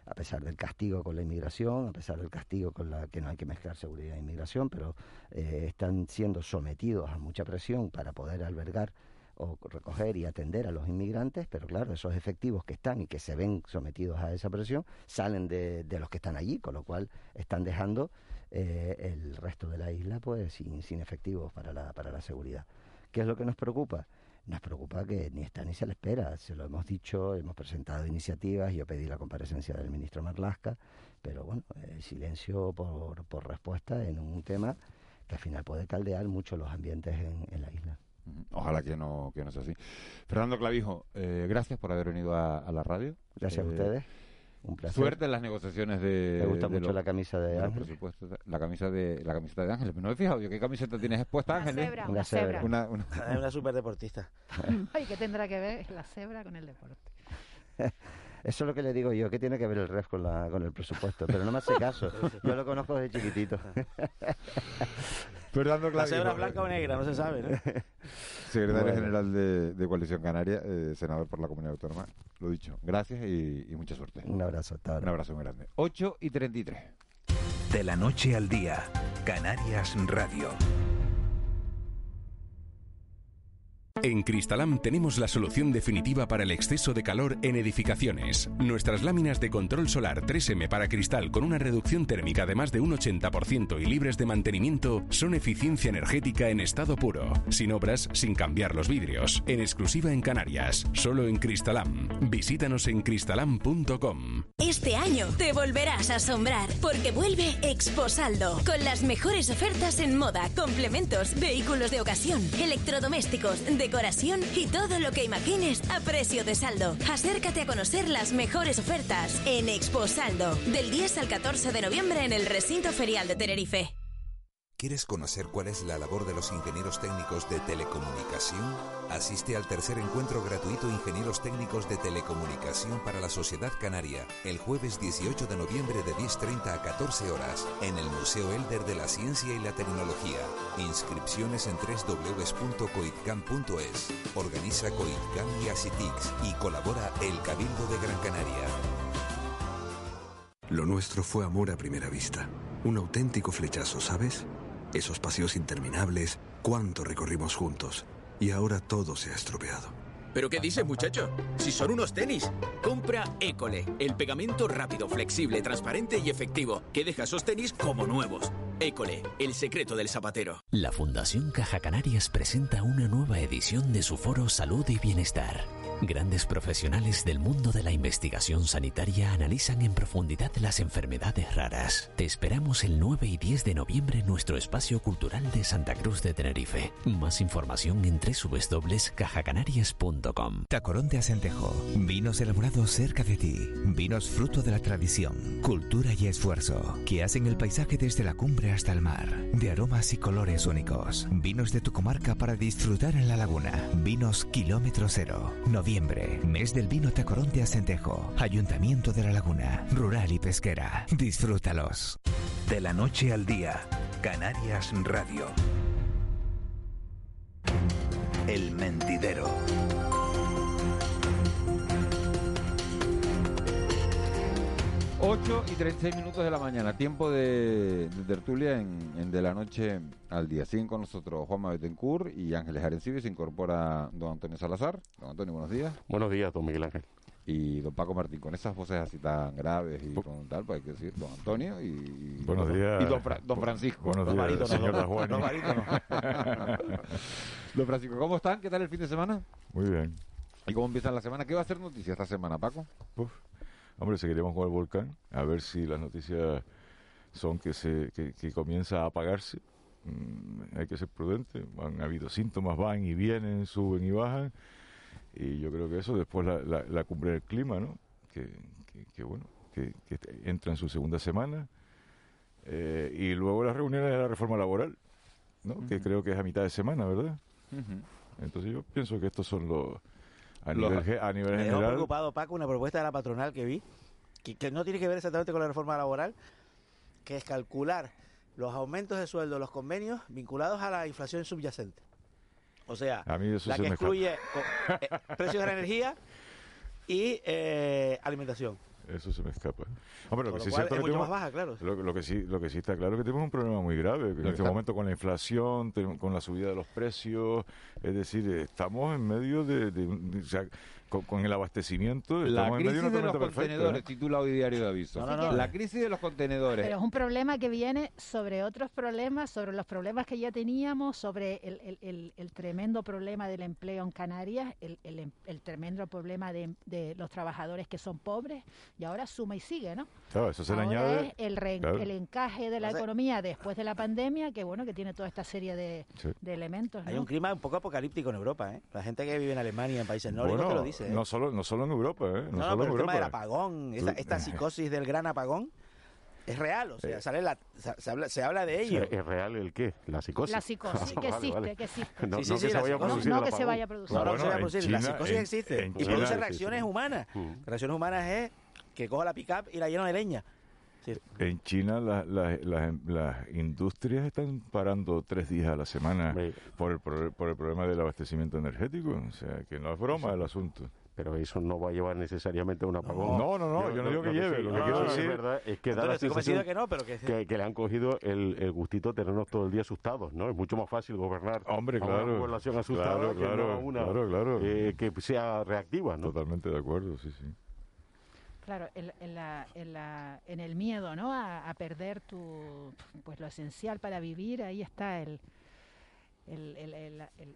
a pesar del castigo con la inmigración, a pesar del castigo con la que no hay que mezclar seguridad e inmigración, pero eh, están siendo sometidos a mucha presión para poder albergar o recoger y atender a los inmigrantes, pero claro, esos efectivos que están y que se ven sometidos a esa presión salen de, de los que están allí, con lo cual están dejando eh, el resto de la isla pues sin, sin efectivos para la, para la seguridad. ¿Qué es lo que nos preocupa? Nos preocupa que ni está ni se le espera. Se lo hemos dicho, hemos presentado iniciativas, yo pedí la comparecencia del ministro Marlasca, pero bueno, el silencio por, por respuesta en un tema que al final puede caldear mucho los ambientes en, en la isla. Ojalá que no, que no sea así. Fernando Clavijo, eh, gracias por haber venido a, a la radio. Gracias a Eh, ustedes. Un placer. Suerte en las negociaciones de. Me gusta de mucho la camisa de Ángel. La camisa de la camiseta de Ángeles. No me he fijado yo qué camiseta tienes expuesta, Una Ángeles. cebra, una Una cebra. Una, una- Es una super deportista. Ay, ¿qué tendrá que ver la cebra con el deporte? Eso es lo que le digo yo, ¿qué tiene que ver el REF con, la, con el presupuesto? Pero no me hace caso, yo lo conozco desde chiquitito. Fernando La cebra blanca o negra, no se sabe, ¿no? Secretario Bueno. General de, de Coalición Canaria, eh, senador por la Comunidad Autónoma. Lo dicho, gracias y, y mucha suerte. Un abrazo, hasta ahora. Un abrazo muy grande. 8 y 33. De la noche al día, Canarias Radio. En Cristalam tenemos la solución definitiva para el exceso de calor en edificaciones. Nuestras láminas de control solar 3M para cristal con una reducción térmica de más de un 80% y libres de mantenimiento son eficiencia energética en estado puro, sin obras, sin cambiar los vidrios, en exclusiva en Canarias, solo en Cristalam. Visítanos en cristalam.com. Este año te volverás a asombrar porque vuelve Exposaldo con las mejores ofertas en moda, complementos, vehículos de ocasión, electrodomésticos, decoración y todo lo que imagines a precio de saldo. Acércate a conocer las mejores ofertas en Exposaldo del 10 al 14 de noviembre en el recinto ferial de Tenerife. ¿Quieres conocer cuál es la labor de los ingenieros técnicos de telecomunicación? Asiste al tercer encuentro gratuito Ingenieros Técnicos de Telecomunicación para la Sociedad Canaria el jueves 18 de noviembre de 10.30 a 14 horas en el Museo Elder de la Ciencia y la Tecnología. Inscripciones en www.coitcam.es. Organiza Coitcam y Asitix y colabora el Cabildo de Gran Canaria. Lo nuestro fue amor a primera vista. Un auténtico flechazo, ¿sabes? Esos paseos interminables, cuánto recorrimos juntos. Y ahora todo se ha estropeado. ¿Pero qué dice, muchacho? Si son unos tenis. Compra École, el pegamento rápido, flexible, transparente y efectivo, que deja esos tenis como nuevos. École, el secreto del zapatero. La Fundación Caja Canarias presenta una nueva edición de su foro Salud y Bienestar. Grandes profesionales del mundo de la investigación sanitaria analizan en profundidad las enfermedades raras. Te esperamos el 9 y 10 de noviembre en nuestro espacio cultural de Santa Cruz de Tenerife. Más información en www.cajacanarias.com. Tacorón de Acentejo. Vinos elaborados cerca de ti. Vinos fruto de la tradición, cultura y esfuerzo, que hacen el paisaje desde la cumbre hasta el mar. De aromas y colores únicos. Vinos de tu comarca para disfrutar en la laguna. Vinos kilómetro cero. Noviembre, mes del vino Tacorón de Acentejo. Ayuntamiento de la Laguna. Rural y pesquera. Disfrútalos. De la noche al día, Canarias Radio. El mentidero. 8 y 36 minutos de la mañana, tiempo de, de tertulia en, en De la Noche al Día. Siguen con nosotros Juanma Betancourt y Ángeles Arencibi. Se incorpora don Antonio Salazar. Don Antonio, buenos días. Buenos días, don Miguel Ángel. Y don Paco Martín, con esas voces así tan graves y con tal, pues hay que decir don Antonio y, y Buenos don, días. y don, Fra- don Francisco. Buenos Don días, barítono, señor don- don. Don Francisco, ¿cómo están? ¿Qué tal el fin de semana? Muy bien. ¿Y cómo empieza la semana? ¿Qué va a ser noticia esta semana, Paco? Uf. Hombre, seguiremos con el volcán, a ver si las noticias son que se que, que comienza a apagarse. Mm, hay que ser prudente. Han habido síntomas, van y vienen, suben y bajan. Y yo creo que eso, después la, la, la cumbre del clima, ¿no? Que, que, que bueno, que, que entra en su segunda semana. Eh, y luego las reuniones de la reforma laboral, ¿no? Que creo que es a mitad de semana, ¿verdad? Entonces yo pienso que estos son los... A Los- nivel, a nivel Me general... preocupado, Paco, una propuesta de la patronal que vi, que, que no tiene que ver exactamente con la reforma laboral, que es calcular los aumentos de sueldo, los convenios vinculados a la inflación subyacente. O sea, A mí eso la se que excluye eh, precios de la energía y eh, alimentación. Eso se me escapa. Hombre, lo que lo sí cual cierto es que mucho tenemos- más baja, claro. Lo, lo que sí, lo que sí está claro es que tenemos un problema muy grave en este está- momento con la inflación, con la subida de los precios, es decir, estamos en medio de, de un- de- o sea, con, con el abastecimiento, La estamos en medio crisis de una de los perfecta, contenedores, ¿eh? titula hoy Diario de Aviso. No, no, no. La crisis de los contenedores. Pero es un problema que viene sobre otros problemas, sobre los problemas que ya teníamos, sobre el, el- el- el tremendo problema del empleo en Canarias, el, el em- el tremendo problema de, de los trabajadores que son pobres, y ahora suma y sigue, ¿no? Claro, eso se le Ahora añade. es el, re- claro. el encaje de la economía después de la pandemia, que bueno, que tiene toda esta serie de, Sí. de elementos. Hay un clima un poco apocalíptico en Europa, ¿eh? La gente que vive en Alemania, en países nórdicos, Bueno, te lo dice, ¿eh? no solo, no solo en Europa, ¿eh? No, No, no, solo pero en el tema del Europa. apagón, esta, esta psicosis del gran apagón, es real. O sea, Eh. sale la, se, se habla, se habla de ello. ¿Es real el qué? ¿La psicosis? La psicosis, que Vale, existe, vale. que existe. No, Sí, sí, no sí, que se la vaya a psicosis. producir No el que se vaya a producir. No, no, Bueno, se va a producir. China- la psicosis en- existe. en y China produce existe. reacciones humanas. Mm. Reacciones humanas es que cojo la pick-up y la lleno de leña. Sí. En China la- la- la- las industrias están parando tres días a la semana por el, por el problema del abastecimiento energético. O sea, que no es broma el asunto. Pero eso no va a llevar necesariamente a un apagón. No, no, no, yo no digo que lleve, lo que quiero decir- es verdad es que da la sensación que no, pero que- que, que le han cogido el, el gustito de tenernos todo el día asustados, ¿no? Es mucho más fácil gobernar Hombre, a una claro, población asustada claro, que no a claro, una claro, claro. eh, que sea reactiva, ¿no? Totalmente de acuerdo, sí, sí. Claro, en, en la- en la- en el miedo, ¿no? A, a perder tu, pues lo esencial para vivir, ahí está el, el, el- el- el-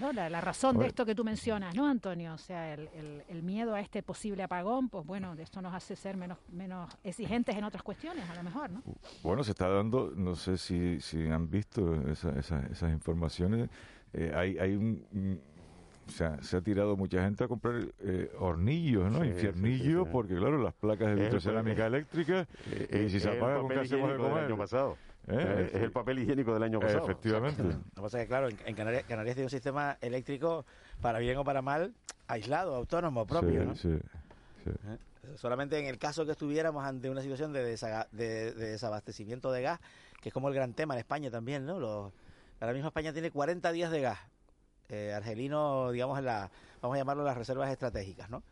no, la, razón de esto que tú mencionas, ¿no, Antonio? O sea, el, el, miedo a este posible apagón, pues bueno, de esto nos hace ser menos, menos exigentes en otras cuestiones, a lo mejor, ¿no? Bueno, se está dando, no sé si, si han visto esas informaciones, eh, hay, hay un se ha, se ha tirado mucha gente a comprar eh, hornillos, ¿no? Infiernillos, porque claro, las placas de vitrocerámica eléctrica, eh, y si se apaga, ¿con qué hacemos de comer? año pasado. ¿Eh? Es el papel higiénico del año pasado. Efectivamente. Lo que pasa es que, claro, en, Canarias, Canarias, tiene un sistema eléctrico, para bien o para mal, aislado, autónomo, propio, ¿no? Sí, sí. Solamente en el caso que estuviéramos ante una situación de, de, desabastecimiento de gas, que es como el gran tema en España también, ¿no? Los, ahora mismo España tiene 40 días de gas eh, argelino, digamos, en la, vamos a llamarlo las reservas estratégicas, ¿no?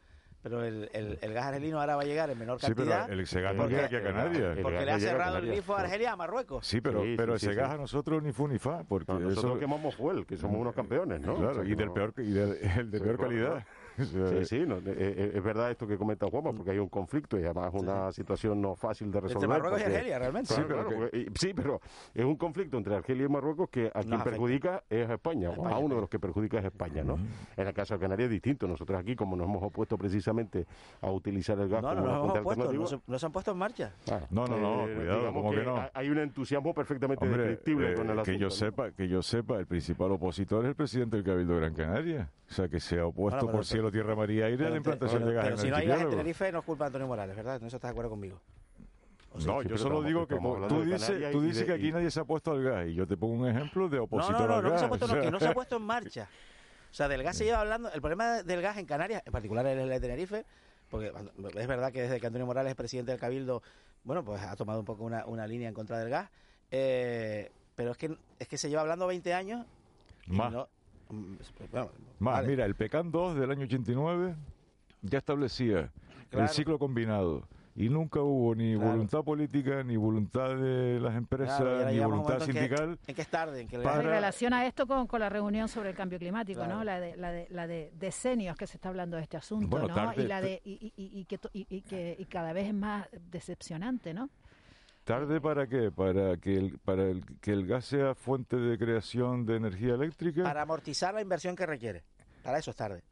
Pero el, el, gas argelino ahora va a llegar en menor cantidad. Sí, pero el, ese gas no llega aquí a Canarias. Porque le ha cerrado el grifo a Argelia a Marruecos. Sí, pero, pero ese gas a nosotros ni fu ni fa. Porque nosotros quemamos fuel, que somos unos campeones, ¿no? Claro, y, del peor, y del, el de peor calidad. Sí, sí, no, eh, eh, es, verdad esto que comenta Juanma, porque hay un conflicto y además una situación no fácil de resolver. Entre Marruecos y Argelia, realmente. Sí, pero, es un conflicto entre Argelia y Marruecos que a quien perjudica es a España, o a uno de los que perjudica es España, ¿no? En el caso de Canarias es distinto. Nosotros aquí, como nos hemos opuesto precisamente a utilizar el gas no, como no, no, no, se, han puesto en marcha. Ah, no, no, no, eh, cuidado, como que, no. Hay un entusiasmo perfectamente descriptible con el que yo sepa, que yo sepa, el principal opositor es el presidente del Cabildo de Gran Canaria. O sea, que se ha opuesto por cielo, tierra, maría, aire a la implantación de gas pero en si no hay gas en Tenerife, no es culpa de Antonio Morales, ¿verdad? ¿No estás de acuerdo conmigo? no, yo solo digo que tú dices, tú dices que aquí nadie se ha puesto al gas y yo te pongo un ejemplo de opositor no, no, no, no, al gas. No, que no se ha puesto en marcha. O sea, del gas se lleva hablando, el problema del gas en Canarias, en particular el de Tenerife, porque es verdad que desde que Antonio Morales es presidente del Cabildo, bueno, pues ha tomado un poco una, una línea en contra del gas, eh, pero es que, es que se lleva hablando 20 años Más. Más, mira, el PECAN 2 del año 89 ya establecía el ciclo combinado y nunca hubo ni voluntad política, ni voluntad de las empresas, ni voluntad sindical. En que, es tarde. En que para... relaciona esto con, con, la reunión sobre el cambio climático, ¿no? La de, la, de, la de decenios que se está hablando de este asunto, ¿no? y, la de, y, y, y, que, y, que y cada vez es más decepcionante, ¿no? ¿Tarde para qué? ¿Para que el, para el, que el gas sea fuente de creación de energía eléctrica? Para amortizar la inversión que requiere. Para eso es tarde.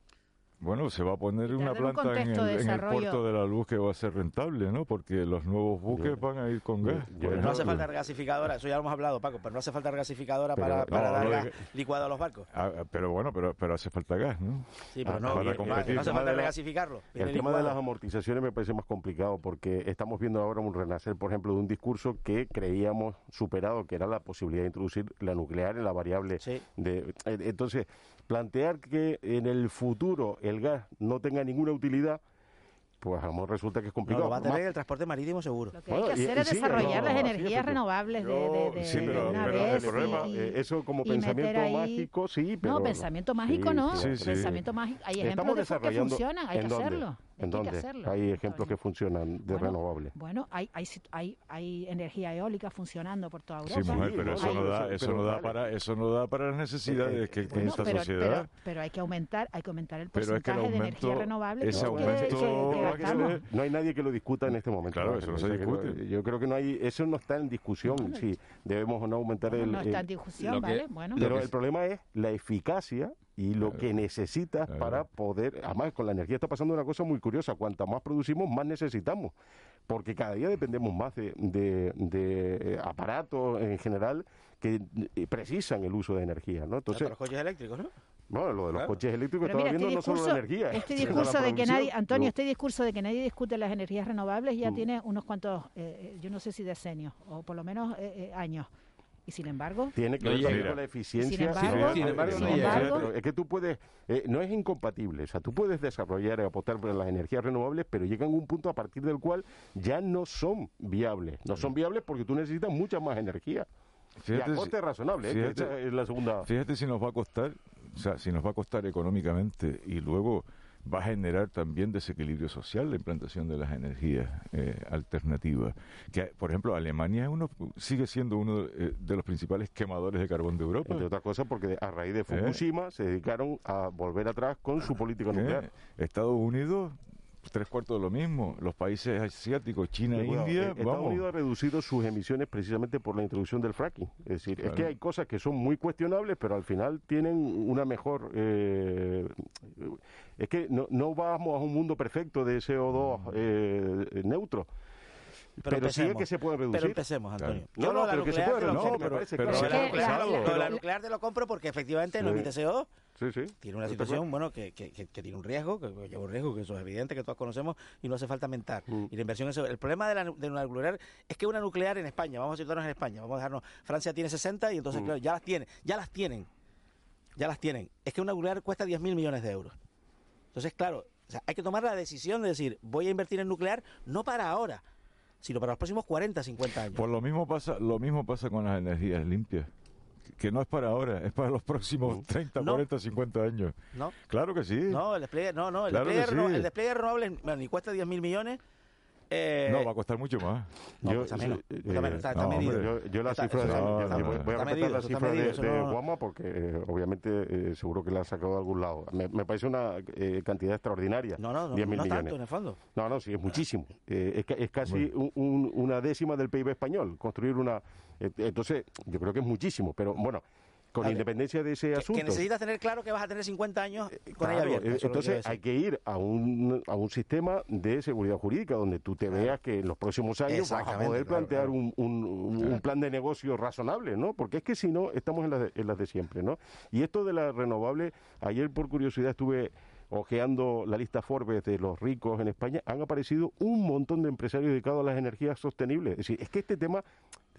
Bueno, se va a poner una planta en el, puerto de la luz que va a ser rentable, ¿no? Porque los nuevos buques van a ir con gas. no hace falta regasificadora, eso ya lo hemos hablado, Paco, pero no hace falta regasificadora para, para dar gas licuado a los barcos. Ah, pero bueno, pero, pero hace falta gas, ¿no? Sí, pero no, para competir. no hace falta regasificarlo. El tema de las amortizaciones me parece más complicado porque estamos viendo ahora un renacer, por ejemplo, de un discurso que creíamos superado, que era la posibilidad de introducir la nuclear en la variable de... Eh, entonces, plantear que en el futuro el gas no tenga ninguna utilidad, pues a lo mejor resulta que es complicado. No, va a tener el transporte marítimo seguro. Lo que hay que hacer es desarrollar las energías renovables de, de, de, sí, pero, una pero vez el problema, eh, eso como pensamiento mágico, sí, pero... No, pensamiento mágico no. pensamiento mágico, hay ejemplos de que funcionan, hay que hacerlo. ¿En dónde? Hay ejemplos que funcionan de renovables. Bueno, hay, hay, hay, hay energía eólica funcionando por toda Europa. Sí, mujer, pero eso, no da, eso, no da para, eso no da para las necesidades que tiene esta pero, sociedad. Pero, hay que aumentar hay que aumentar el porcentaje de energía renovable. Ese aumento, no hay nadie que lo discuta en este momento. Claro, eso no se discute. Yo creo que no hay, eso no está en discusión, si debemos o no aumentar el... No está en discusión, ¿vale? Bueno. Pero el problema es la eficacia y lo que necesitas para poder, además con la energía está pasando una cosa muy curiosa, cuanta más producimos, más necesitamos, porque cada día dependemos más de, de, aparatos en general que eh, precisan el uso de energía, ¿no? Entonces, los coches eléctricos, ¿no? Bueno, lo de los coches eléctricos estaba viendo no solo la energía. Este discurso de que nadie, Antonio, este discurso de que nadie discute las energías renovables ya mm. tiene unos cuantos, eh, eh, yo no sé si decenios, o por lo menos años. Y sin embargo... Tiene que ver con la eficiencia. Sin embargo, es que tú puedes... Eh, no es incompatible. O sea, tú puedes desarrollar y apostar por las energías renovables, pero llegan a un punto a partir del cual ya no son viables. No son viables porque tú necesitas mucha más energía. Fíjate, y a coste razonable, ¿eh? es la segunda... Fíjate si nos va a costar, o sea, si nos va a costar económicamente y luego va a generar también desequilibrio social la implantación de las energías eh, alternativas. Que, por ejemplo, Alemania uno, sigue siendo uno eh, de los principales quemadores de carbón de Europa. Entre otras cosas, porque a raíz de Fukushima se dedicaron a volver atrás con su política nuclear. Estados Unidos tres cuartos de lo mismo. Los países asiáticos, China e Cuidado, India, eh, Estados vamos. Unidos ha reducido sus emisiones precisamente por la introducción del fracking. Es decir, es que hay cosas que son muy cuestionables, pero al final tienen una mejor... eh, es que no, no vamos a un mundo perfecto de CO2 eh, neutro. Pero, sí es que se puede reducir. Pero empecemos, Antonio. No, Yo no, lo de la pero que se nuclear puede te lo reducir, Pero claro. la nuclear- la te lo compro porque efectivamente no emite CO2. Sí, sí. Tiene una situación, claro. bueno, que, que, que- que tiene un riesgo, que, lleva un riesgo, que eso es evidente, que todos conocemos y no hace falta mentar. Mm. Y la inversión es... El problema de, la, de una nuclear es que una nuclear en España, vamos a situarnos en España, vamos a dejarnos... Francia tiene 60 y entonces, Mm. claro, ya las tiene, ya las tienen. Ya las tienen. Es que una nuclear cuesta 10 mil millones de euros. Entonces, claro, o sea, hay que tomar la decisión de decir, voy a invertir en nuclear no para ahora, sino para los próximos 40, 50 años. Pues lo mismo pasa, lo mismo pasa con las energías limpias. Que- no es para ahora, es para los próximos 30, No. 40, 50 años. ¿No? Claro que sí. No, el despliegue, no, no, el, Claro despliegue, reno- sí. el despliegue renovable bueno, ni cuesta 10 mil millones. Eh, No, va a costar mucho más. No, menos, eh, menos. Yo, yo la cifra yo- yo voy, a respetar la cifra de, de no- Guama porque eh, obviamente eh, seguro que la ha sacado de algún lado. Me, me parece una eh, cantidad extraordinaria. No, no, no, 10.000 no millones. tanto en el fondo. No, no, sí, es muchísimo. Eh, es, ca- es casi un- un- una décima del PIB español. Construir una. eh, entonces, yo creo que es muchísimo. Pero bueno, con A independencia de ese Que, asunto. que necesitas tener claro que vas a tener 50 años con Claro, ella abierta. eh, eso que entonces hay que ir a un, a un sistema de seguridad jurídica donde tú te veas que en los próximos años vas a poder plantear claro. Un, un- plan de negocio razonable, ¿no? Porque es que si no, estamos en las de, en las de siempre, ¿no? Y esto de la renovable, ayer por curiosidad estuve ojeando la lista Forbes de los ricos en España, han aparecido un montón de empresarios dedicados a las energías sostenibles. Es decir, es que este tema...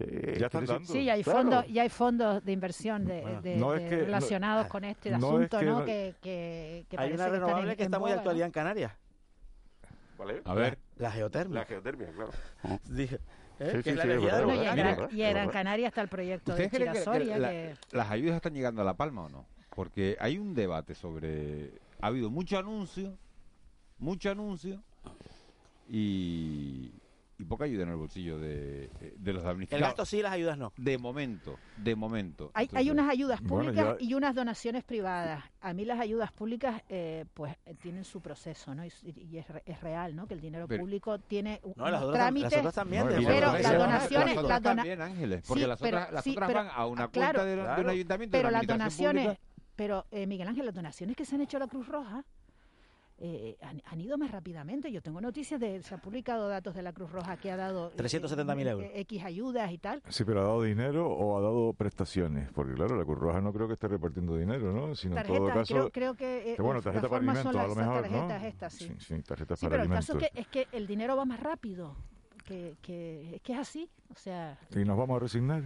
eh, Ya están dando. Sí, hay Claro. fondos, y hay fondos de inversión de, de- no es de- que- no- relacionados con este no es asunto, que ¿no? Que, que, que Hay una renovable en- que en está muy de actualidad ¿no? en Canarias. ¿Vale? A ver. La geotermia. La geotermia, claro. Dije, ¿eh? Sí, sí, es la sí, es Bueno, y en, y en Gran. Canaria está el proyecto de ¿Ustedes creen que- que Chirasoria, la- que... las ayudas están llegando a La Palma o no? Porque hay un debate sobre... Ha habido mucho anuncio, mucho anuncio y, y poca ayuda en el bolsillo de, de los El damnificados. gasto sí, las ayudas no. De momento, de momento. Hay, unas ayudas Bueno, públicas ya- y unas donaciones privadas. A mí las ayudas públicas, eh, pues, eh, tienen su proceso, ¿no? Y, y es, re- es real, ¿no? Que el dinero Pero- público tiene No, las unos otras, tam- trámites. las otras también. No, pero las donaciones- las otras las también, Ángeles, porque Sí, las pero- otras, las sí, otras pero- van a una ah, cuenta claro, de, un claro. ayuntamiento de Pero una las donaciones, pública. pero eh, Miguel Ángel, las donaciones que se han hecho a la Cruz Roja eh, han, han ido más rápidamente. Yo tengo noticias de, se han publicado datos de la Cruz Roja que ha dado eh, 370.000 euros. eh, X ayudas y tal. Sí, pero ha dado dinero o ha dado prestaciones. Porque claro, la Cruz Roja no creo que esté repartiendo dinero, ¿no? Sino en todo Tarjetas, caso... creo, creo que, eh, que bueno, tarjeta para alimentos a lo mejor, esas ¿no? tarjetas estas, sí. Sí, sí, tarjetas Sí, para pero el caso es que, es que el dinero va más rápido. Que, que, es que es así. O sea, Y nos vamos a resignar.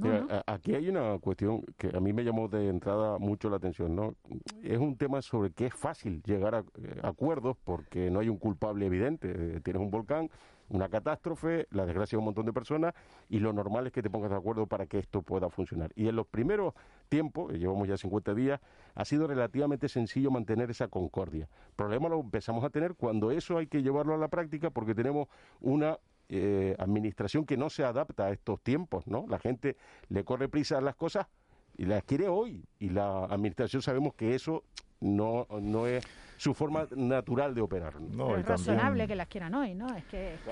No, no. aquí hay una cuestión que a mí me llamó de entrada mucho la atención, ¿no? Es un tema sobre que es fácil llegar a eh, acuerdos porque no hay un culpable evidente. Eh, Tienes un volcán, una catástrofe, la desgracia de un montón de personas y lo normal es que te pongas de acuerdo para que esto pueda funcionar. Y en los primeros tiempos, eh, llevamos ya 50 días, ha sido relativamente sencillo mantener esa concordia. El problema lo empezamos a tener cuando eso hay que llevarlo a la práctica porque tenemos una eh, administración que no se adapta a estos tiempos, ¿no? La gente le corre prisa a las cosas y las quiere hoy. Y la administración sabemos que eso no, no es su forma natural de operar. No, es razonable que las quieran hoy, ¿no? Es que, es que-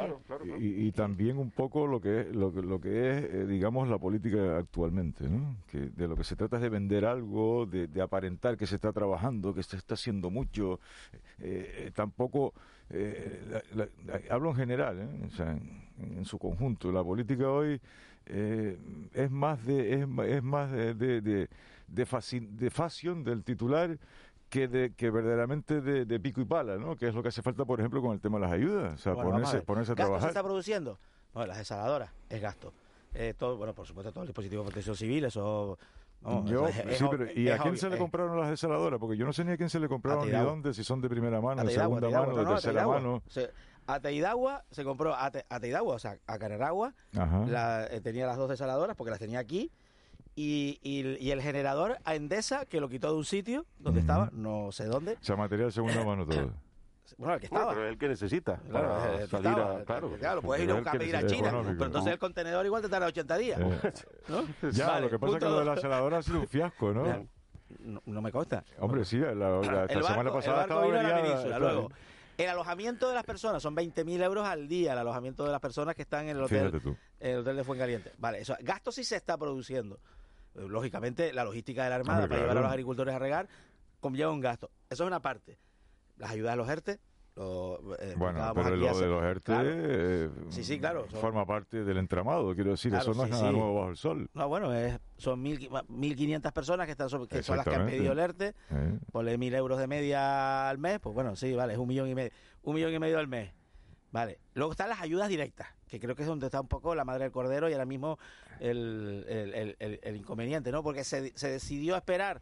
Y, y también un poco lo que es, lo, que- lo que es eh, digamos, la política actualmente, ¿no? Que de lo que se trata es de vender algo, de, de aparentar que se está trabajando, que se está haciendo mucho. Eh, eh, tampoco, eh, la- hablo en general, ¿eh? O sea, en, en su conjunto. La política hoy eh, es más de es, más de de, de, de, fashion del titular que de que verdaderamente de, de pico y pala, ¿no? Que es lo que hace falta, por ejemplo, con el tema de las ayudas, o sea, Bueno, ponerse ponerse a ¿Gasto se trabajar. está produciendo? Las desaladoras es gasto. Eh, todo, bueno, por supuesto, todo el dispositivo de protección civil, eso... vamos, Yo, es- es sí, ob- pero ¿y a quién obvio, se le eh. compraron las desaladoras? Porque yo no sé ni a quién se le compraron ni dónde, si son de primera mano, de segunda mano, no, de tercera mano. A Teidagua se compró a, Te- a Teidagua, o sea, a Canaragua, la- eh, tenía las dos desaladoras porque las tenía aquí, y, y- y el generador a Endesa, que lo quitó de un sitio donde estaba, no sé dónde, O sea, material de segunda mano todo. Bueno, el que Bueno, estaba. pero es el que necesita Claro, para el que salir estaba, a... Claro, claro, puedes ir a, buscar, pedir a. China, económico. pero entonces el contenedor igual te tarda 80 días. Eh, ¿no? Ya, Vale, lo que pasa es que lo de la dos. desaladora ha sido un fiasco, ¿no? No, no me consta. Hombre, sí, la, la- el semana pasada el barco estaba vino a la península, luego El alojamiento de las personas son 20.000 euros al día, el alojamiento de las personas que están en el hotel, el hotel de Fuencaliente. Vale, eso, gasto sí se está produciendo. Eh, Lógicamente, la logística de la Armada Hombre, para llevar a los agricultores a regar conlleva un gasto. Eso es una parte. Las ayudas a los ERTE. Lo, eh, Bueno, pero lo hace- de los ERTE Claro. eh, Sí, sí, claro, son- forma parte del entramado. Quiero decir, Claro, eso no sí, es nada nuevo bajo el sol. No, bueno, es, son mil, 1.500 personas que, están sobre- que son las que han pedido el ERTE. Eh. Ponle 1.000 euros de media al mes, pues bueno, sí, vale, es un millón y medio. Un millón y medio al mes. Vale. Luego están las ayudas directas, que creo que es donde está un poco la madre del cordero y ahora mismo el, el- el- el- el inconveniente, ¿no? Porque se, se decidió esperar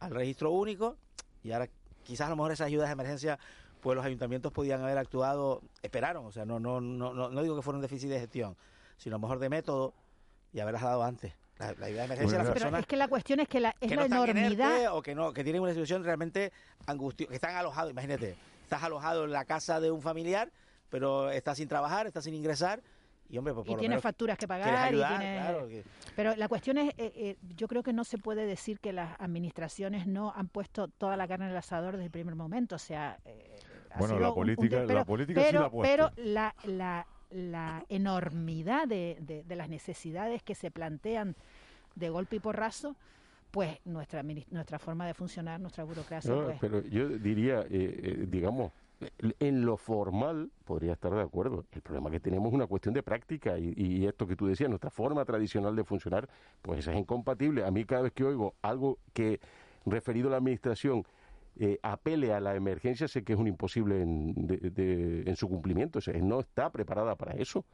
al registro único y ahora quizás a lo mejor esas ayudas de emergencia pues los ayuntamientos podían haber actuado, esperaron, o sea, no no no no, no digo que fuera un déficit de gestión, sino a lo mejor de método y haberlas dado antes. La, la ayuda de emergencia a las Pero personas es que la cuestión es que la, es que la no están en enormidad. ERTE o que no que tienen una situación realmente angustiosa, que están alojados, imagínate, estás alojado en la casa de un familiar, pero estás sin trabajar, estás sin ingresar y hombre, pues y por lo tiene menos facturas que pagar ayudar, y tiene... claro, que- Pero la cuestión es, eh, eh, yo creo que no se puede decir que las administraciones no han puesto toda la carne en el asador desde el primer momento. O sea, eh, Bueno, la un- un política- te- la pero- política sí pero, la ha puesto. Pero la, la, la enormidad de, de- de las necesidades que se plantean de golpe y porrazo, pues nuestra nuestra forma de funcionar, nuestra burocracia, No, pues, pero yo diría, eh, eh, digamos, en lo formal podría estar de acuerdo. El problema que tenemos es una cuestión de práctica y, y esto que tú decías, nuestra forma tradicional de funcionar, pues es incompatible. A mí cada vez que oigo algo que referido a la administración eh, apele a la emergencia, sé que es un imposible en, de- de- en su cumplimiento. O sea, no está preparada para eso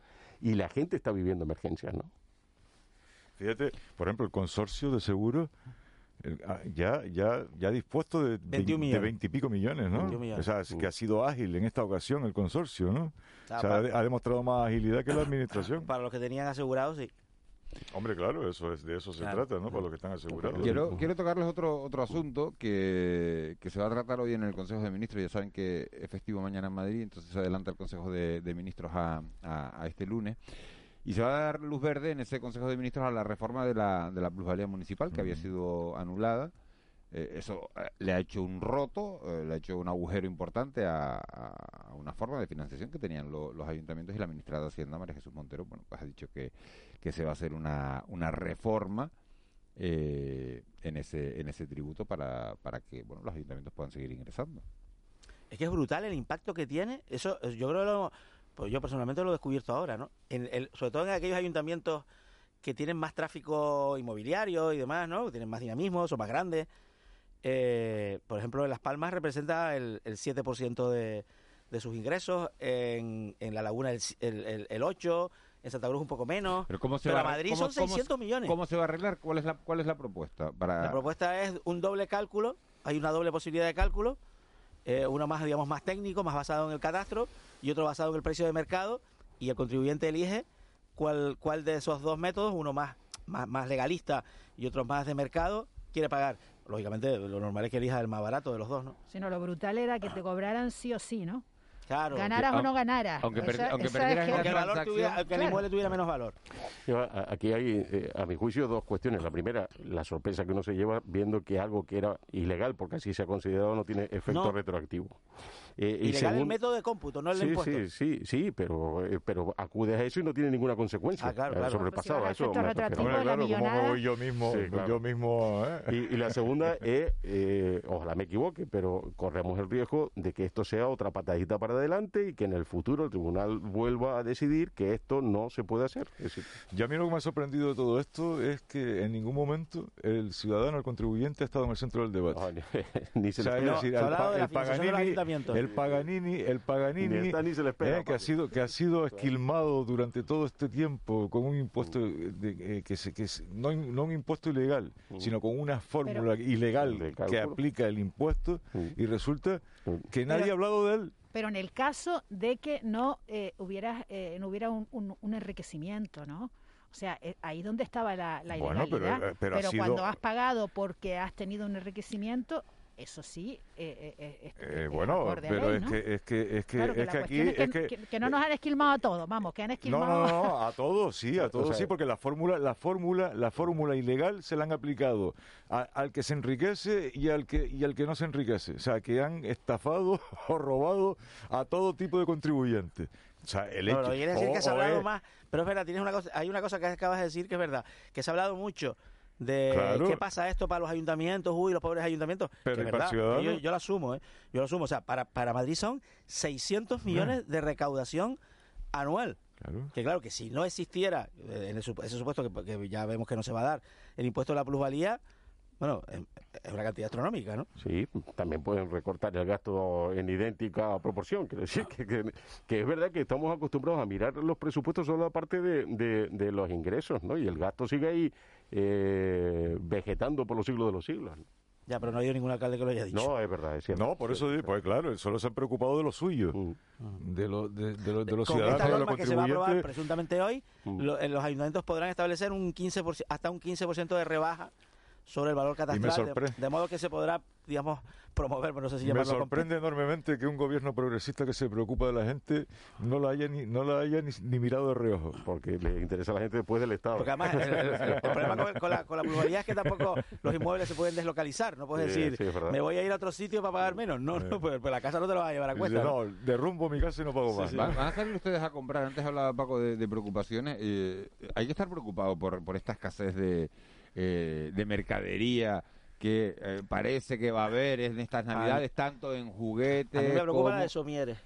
y la gente está viviendo emergencias, ¿no? Fíjate, por ejemplo, el consorcio de seguros ah, ya ya ya ha dispuesto de 21 vein- de millones. 20 y pico millones, ¿no? 21 millones. O sea, es que ha sido ágil en esta ocasión el consorcio, ¿no? Ah, o sea, ha, para- de- ha demostrado más agilidad que la administración. para los que tenían asegurados, sí. Hombre, claro, eso es de eso se Claro. trata, ¿no? Para los que están asegurados. Quiero, quiero tocarles otro otro asunto que, que se va a tratar hoy en el Consejo de Ministros. Ya saben que es festivo mañana en Madrid, entonces se adelanta el Consejo de, de Ministros a, a- a este lunes. Y se va a dar luz verde en ese Consejo de Ministros a la reforma de la, de la plusvalía municipal que había sido anulada. Eh, eso eh, le ha hecho un roto, eh, le ha hecho un agujero importante a, una forma de financiación que tenían lo- los ayuntamientos y la ministra de Hacienda, María Jesús Montero, bueno, pues ha dicho que, que se va a hacer una, una reforma eh, en ese en ese tributo para, para que bueno los ayuntamientos puedan seguir ingresando. Es que es brutal el impacto que tiene. Eso yo creo que lo, pues yo personalmente lo he descubierto ahora, ¿no? En el- sobre todo en aquellos ayuntamientos que tienen más tráfico inmobiliario y demás, ¿no? Que tienen más dinamismo, son más grandes. Eh, por ejemplo, en Las Palmas representa el, el 7% de, de sus ingresos, en, en La Laguna el, el, el, el 8%, en Santa Cruz un poco menos, Pero cómo se pero va a Madrid cómo- son cómo- 600 millones. ¿Cómo se va a arreglar? ¿Cuál es la cuál es la propuesta para La propuesta es un doble cálculo, hay una doble posibilidad de cálculo, eh, uno más, digamos, más técnico, más basado en el catastro, y otro basado en el precio de mercado, y el contribuyente elige cuál, cuál de esos dos métodos, uno más, más, más legalista y otro más de mercado, quiere pagar. Lógicamente, lo normal es que elija el más barato de los dos, ¿no? sino lo brutal era que te cobraran sí o sí, ¿no? Claro. Ganaras o no ganaras. aunque Esa- perdi- aunque esa perdieras es en que- Que el, valor tuviera, que el inmueble tuviera menos valor. Aquí hay, eh, a mi juicio, dos cuestiones. La primera, la sorpresa que uno se lleva viendo que algo que era ilegal, porque así se ha considerado, no tiene efecto No. retroactivo. Eh, y Ilegal el método de cómputo, no el de Sí, impuesto. sí, sí, sí, pero, eh, pero acudes a eso y no tiene ninguna consecuencia Ah, claro, claro. sobrepasado. Pues a si eso me claro, ¿cómo millonada. voy yo mismo, Sí, claro. yo mismo, ¿eh? Y, y la segunda es, eh, ojalá me equivoque, pero corremos el riesgo de que esto sea otra patadita para adelante y que en el futuro el tribunal vuelva a decidir que esto no se puede hacer. Es decir, Ya a mí lo que me ha sorprendido de todo esto es que en ningún momento el ciudadano, el contribuyente, ha estado en el centro del debate. ni se O sea, le espera. decir, el, hablado pa- de la el Paganini, ayuntamientos. El Paganini, el Paganini, Ni está ni se le espera, eh, que ha sido que ha sido esquilmado durante todo este tiempo con un impuesto de- eh, que, se, que se- no, no un impuesto ilegal, sino con una fórmula ilegal que aplica el impuesto y resulta que nadie Pero- ha hablado de él. Pero en el caso de que no eh, hubiera, eh, no hubiera un, un- un enriquecimiento, ¿no? O sea, eh, ahí donde estaba la, la Bueno, pero, ilegalidad. pero ha sido- cuando has pagado porque has tenido un enriquecimiento, eso sí, eh, eh, eh, eh bueno, pero es, que, es que es que claro, es que, aquí es que, que, no nos han esquilmado a todos, vamos, que han esquilmado. No, no, no, a todos sí, a todos sí, porque la fórmula, la fórmula, la fórmula ilegal se la han aplicado al que se enriquece y al que y al que no se enriquece, o sea, que han estafado o robado a todo tipo de contribuyentes. O sea, el hecho, no, quiere decir que se ha hablado más, pero es verdad, tienes una cosa, hay una cosa que acabas de decir que es verdad, que se ha hablado mucho de qué pasa esto para los ayuntamientos, uy, los pobres ayuntamientos. Pero que verdad, yo, yo, lo asumo, ¿eh? yo lo asumo. O sea, para, para Madrid son 600 millones de recaudación anual. Que claro, que si no existiera, eh, en ese supuesto que, ya vemos que no se va a dar, el impuesto de la plusvalía, bueno, es una cantidad astronómica, ¿no? Sí, también pueden recortar el gasto en idéntica proporción. Quiero decir que, que, es verdad que estamos acostumbrados a mirar los presupuestos solo aparte de, de, de los ingresos, ¿no? Y el gasto sigue ahí eh, vegetando por los siglos de los siglos. Ya, pero no ha habido ningún alcalde que lo haya dicho. No, es verdad, es cierto. No, por eso, pues claro, solo se han preocupado de lo suyo, mm. de, lo, de, de, de, los ciudadanos, esta norma que se va a aprobar presuntamente hoy, mm. en los ayuntamientos podrán establecer un 15%, hasta un 15% de rebaja sobre el valor catastral, de, modo que se podrá, digamos, promover, pero no sé si Me sorprende enormemente que un gobierno progresista que se preocupa de la gente no la haya ni, no la haya ni, mirado de reojo. Porque le interesa a la gente después del Estado. Porque además el, problema con, la, con pluralidad es que tampoco los inmuebles se pueden deslocalizar. No puedes decir, me voy a ir a otro sitio para pagar menos. No, no, pues, pues, la casa no te lo va a llevar a cuenta. No, derrumbo mi casa y no pago más. ¿Van, a salir ustedes a comprar? Antes hablaba Paco de, preocupaciones. Eh, hay que estar preocupado por, por esta escasez de, eh, de mercadería que eh, parece que va a haber en estas navidades, tanto en juguetes. A mí me preocupa la de Somieres.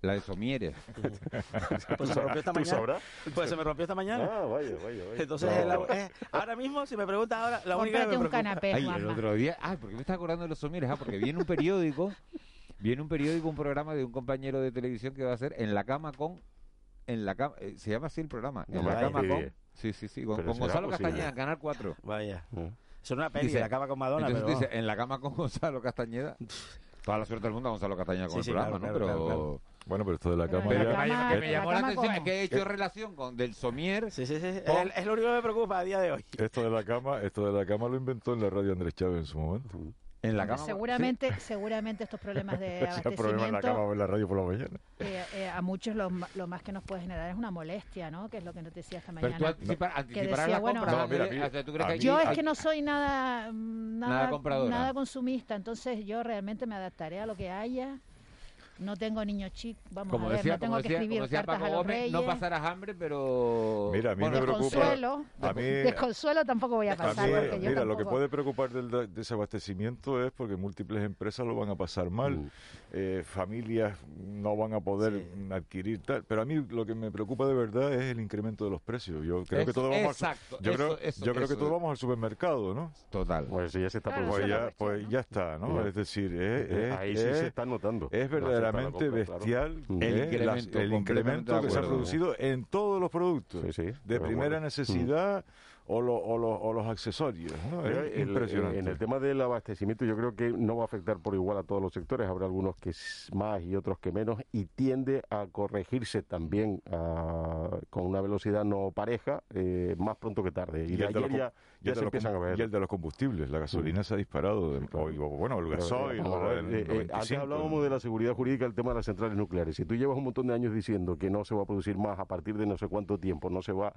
La de Somieres. pues se me rompió esta mañana. Pues se me rompió esta mañana. Ah, vaya, vaya, vaya. Entonces, ahora mismo, si me preguntas ahora, la única que me un canapé, Ay, el otro día, ah, ¿por qué me estás acordando de los Somieres? Ah, porque viene un periódico, viene un periódico, un programa de un compañero de televisión que va a hacer En la cama con en la cama, eh, se llama así el programa, En la cama con Sí, sí, sí, con, Gonzalo Castañeda, Canal 4. Vaya. Mm. Es una peli, dice, la cama con Madonna. Entonces dice, en la cama con Gonzalo Castañeda. Toda la suerte del mundo a Gonzalo Castañeda con el programa, ¿no? pero... Bueno, pero esto de la cama. Pero ya... que me llamó la atención es que he hecho relación con del somier. Sí, sí, sí. Es, lo único que me preocupa a día de hoy. Esto de la cama, esto de la cama lo inventó en la radio Andrés Chávez en su momento. En la cama. Seguramente, seguramente estos problemas de abastecimiento. en la cama o en la radio por la mañana. Eh, eh, a muchos lo, lo, más que nos puede generar es una molestia, ¿no? Que es lo que nos decía esta mañana. Pero tú anticiparás la bueno, compra. No, mira, ¿tú crees que yo es que no soy nada, nada, nada, nada consumista, entonces yo realmente me adaptaré a lo que haya no tengo niños chicos, vamos a ver, no tengo que escribir cartas a los reyes. No pasarás hambre, pero... Mira, a mí me desconsuelo, preocupa... desconsuelo tampoco voy a pasar. mira, lo que puede preocupar del desabastecimiento es porque múltiples empresas lo van a pasar mal, mm. Eh, familias no van a poder adquirir tal, pero a mí lo que me preocupa de verdad es el incremento de los precios. Yo creo que todos vamos exacto, yo creo, yo creo que todos vamos al supermercado, ¿no? Total. Pues ya se está pues, ya, pues ya está, ¿no? Es decir, es, ahí sí se está notando. Es verdaderamente bestial el incremento, que se ha producido en todos los productos de primera necesidad o, o, los accesorios. impresionante. En el tema del abastecimiento yo creo que no va a afectar por igual a todos los sectores, habrá algunos que más y otros que menos, y tiende a corregirse también ah, con una velocidad no pareja eh, más pronto que tarde. Y, ayer ya, ya se empiezan a ver. Y el de los combustibles, la gasolina se ha disparado, bueno, el gasoil. Eh, eh, antes hablábamos de la seguridad jurídica, el tema de las centrales nucleares. Si tú llevas un montón de años diciendo que no se va a producir más a partir de no sé cuánto tiempo, no se va...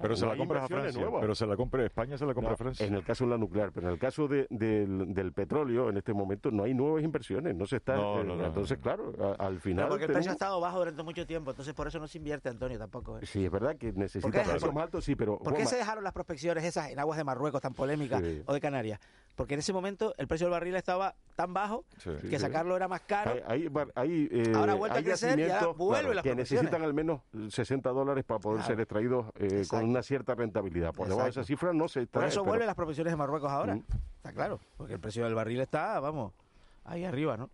Pero se la compras a Francia pero se la compra España, se la compra Francia. En el caso de la nuclear, pero en el caso de, del, petróleo, en este momento no hay nuevas inversiones, no se está. Eh, entonces, claro, al final. porque el precio ha estado bajo durante mucho tiempo, entonces por eso no se invierte, Antonio, tampoco. ¿eh? Sí, es verdad que necesita precios más altos, sí, pero. ¿Por qué se dejaron las prospecciones esas en aguas de Marruecos tan polémicas o de Canarias? Porque en ese momento el precio del barril estaba tan bajo que sacarlo era más caro. Hay, hay, eh, ahora vuelve a crecer y ahora vuelve las Que necesitan al menos 60 dólares para poder ser extraídos con una cierta rentabilidad. Por debajo de esa cifra no por eso vuelven las profesiones de Marruecos ahora. Mm. Está claro, porque el precio del barril está, vamos, ahí arriba, ¿no?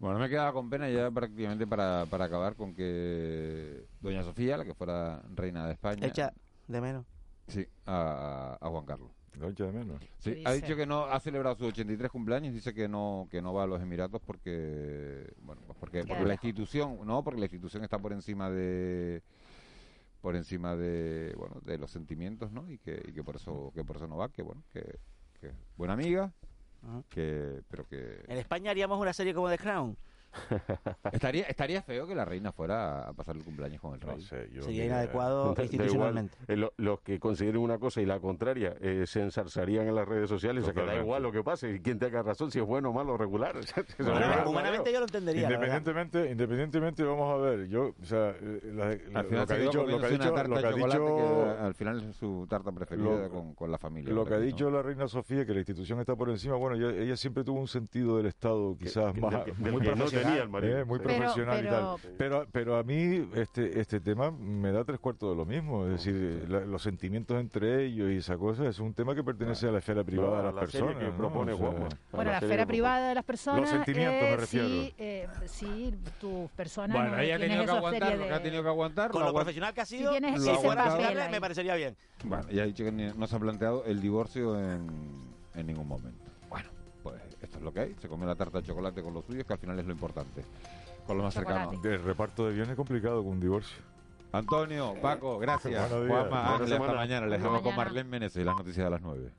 Bueno, me quedaba con pena ya prácticamente para, para acabar con que Doña Sofía, la que fuera reina de España... Echa de menos. Sí, a, Juan Carlos. echa de menos? Sí, ha dicho que no ha celebrado sus 83 cumpleaños, dice que no que no va a los Emiratos porque bueno, pues porque, porque la institución, no, porque la institución está por encima de por encima de bueno de los sentimientos no y que, y que por eso que por eso no va que bueno que, buena amiga que, pero que... En España haríamos una serie como The Crown. estaría, estaría feo que la reina fuera a pasar el cumpleaños con el rey. Sería inadecuado Da- da institucionalmente. igual, eh, lo- los que consideren una cosa y la contraria eh, se ensarzarían en las redes sociales. O sea, que da igual lo que pase. Y quién tenga razón, si es bueno o malo o regular. Bueno, Humanamente yo lo entendería. Independientemente, independientemente, vamos a ver, yo, o sea, eh, la- la- lo que ha dicho, lo que ha dicho, tarta lo de que ha chocolate dicho, que al final es su tarta preferida Lo- con, con la familia. lo que ha ¿no? dicho la reina Sofía, que la institución está por encima, bueno, ella, ella siempre tuvo un sentido del Estado quizás que- más, que- muy profesional, tenía el marido. eh, muy Sí. Pero- profesional y pero- tal. Pero, pero a mí este, este tema me da tres cuartos de lo mismo, es decir, la- los sentimientos entre ellos y esa cosa es un tema que pertenece a la esfera privada No, de las la serie personas. que ¿no? propone O sea. Bueno, la serie esfera privada de las personas. sentimientos, me refiero. Sí, eh, sí, tus personas. Bueno, no ella ha tienes tenido que aguantar serie lo que de- ha tenido que aguantar. Con lo profesional que ha Si sido, tienes si ese papel aceptable, ahí. me parecería bien. Bueno, ya ha dicho que ni- no se ha planteado el divorcio en, en ningún momento. Es lo que hay. Se comió la tarta de chocolate con los suyos, que al final es lo importante. Con lo más cercano. El reparto de bienes es complicado con un divorcio. Antonio, Paco, gracias. Buenos días. Juanma, Ángel, hasta mañana. Les dejamos con. Marlene Meneses y las noticias de las 9.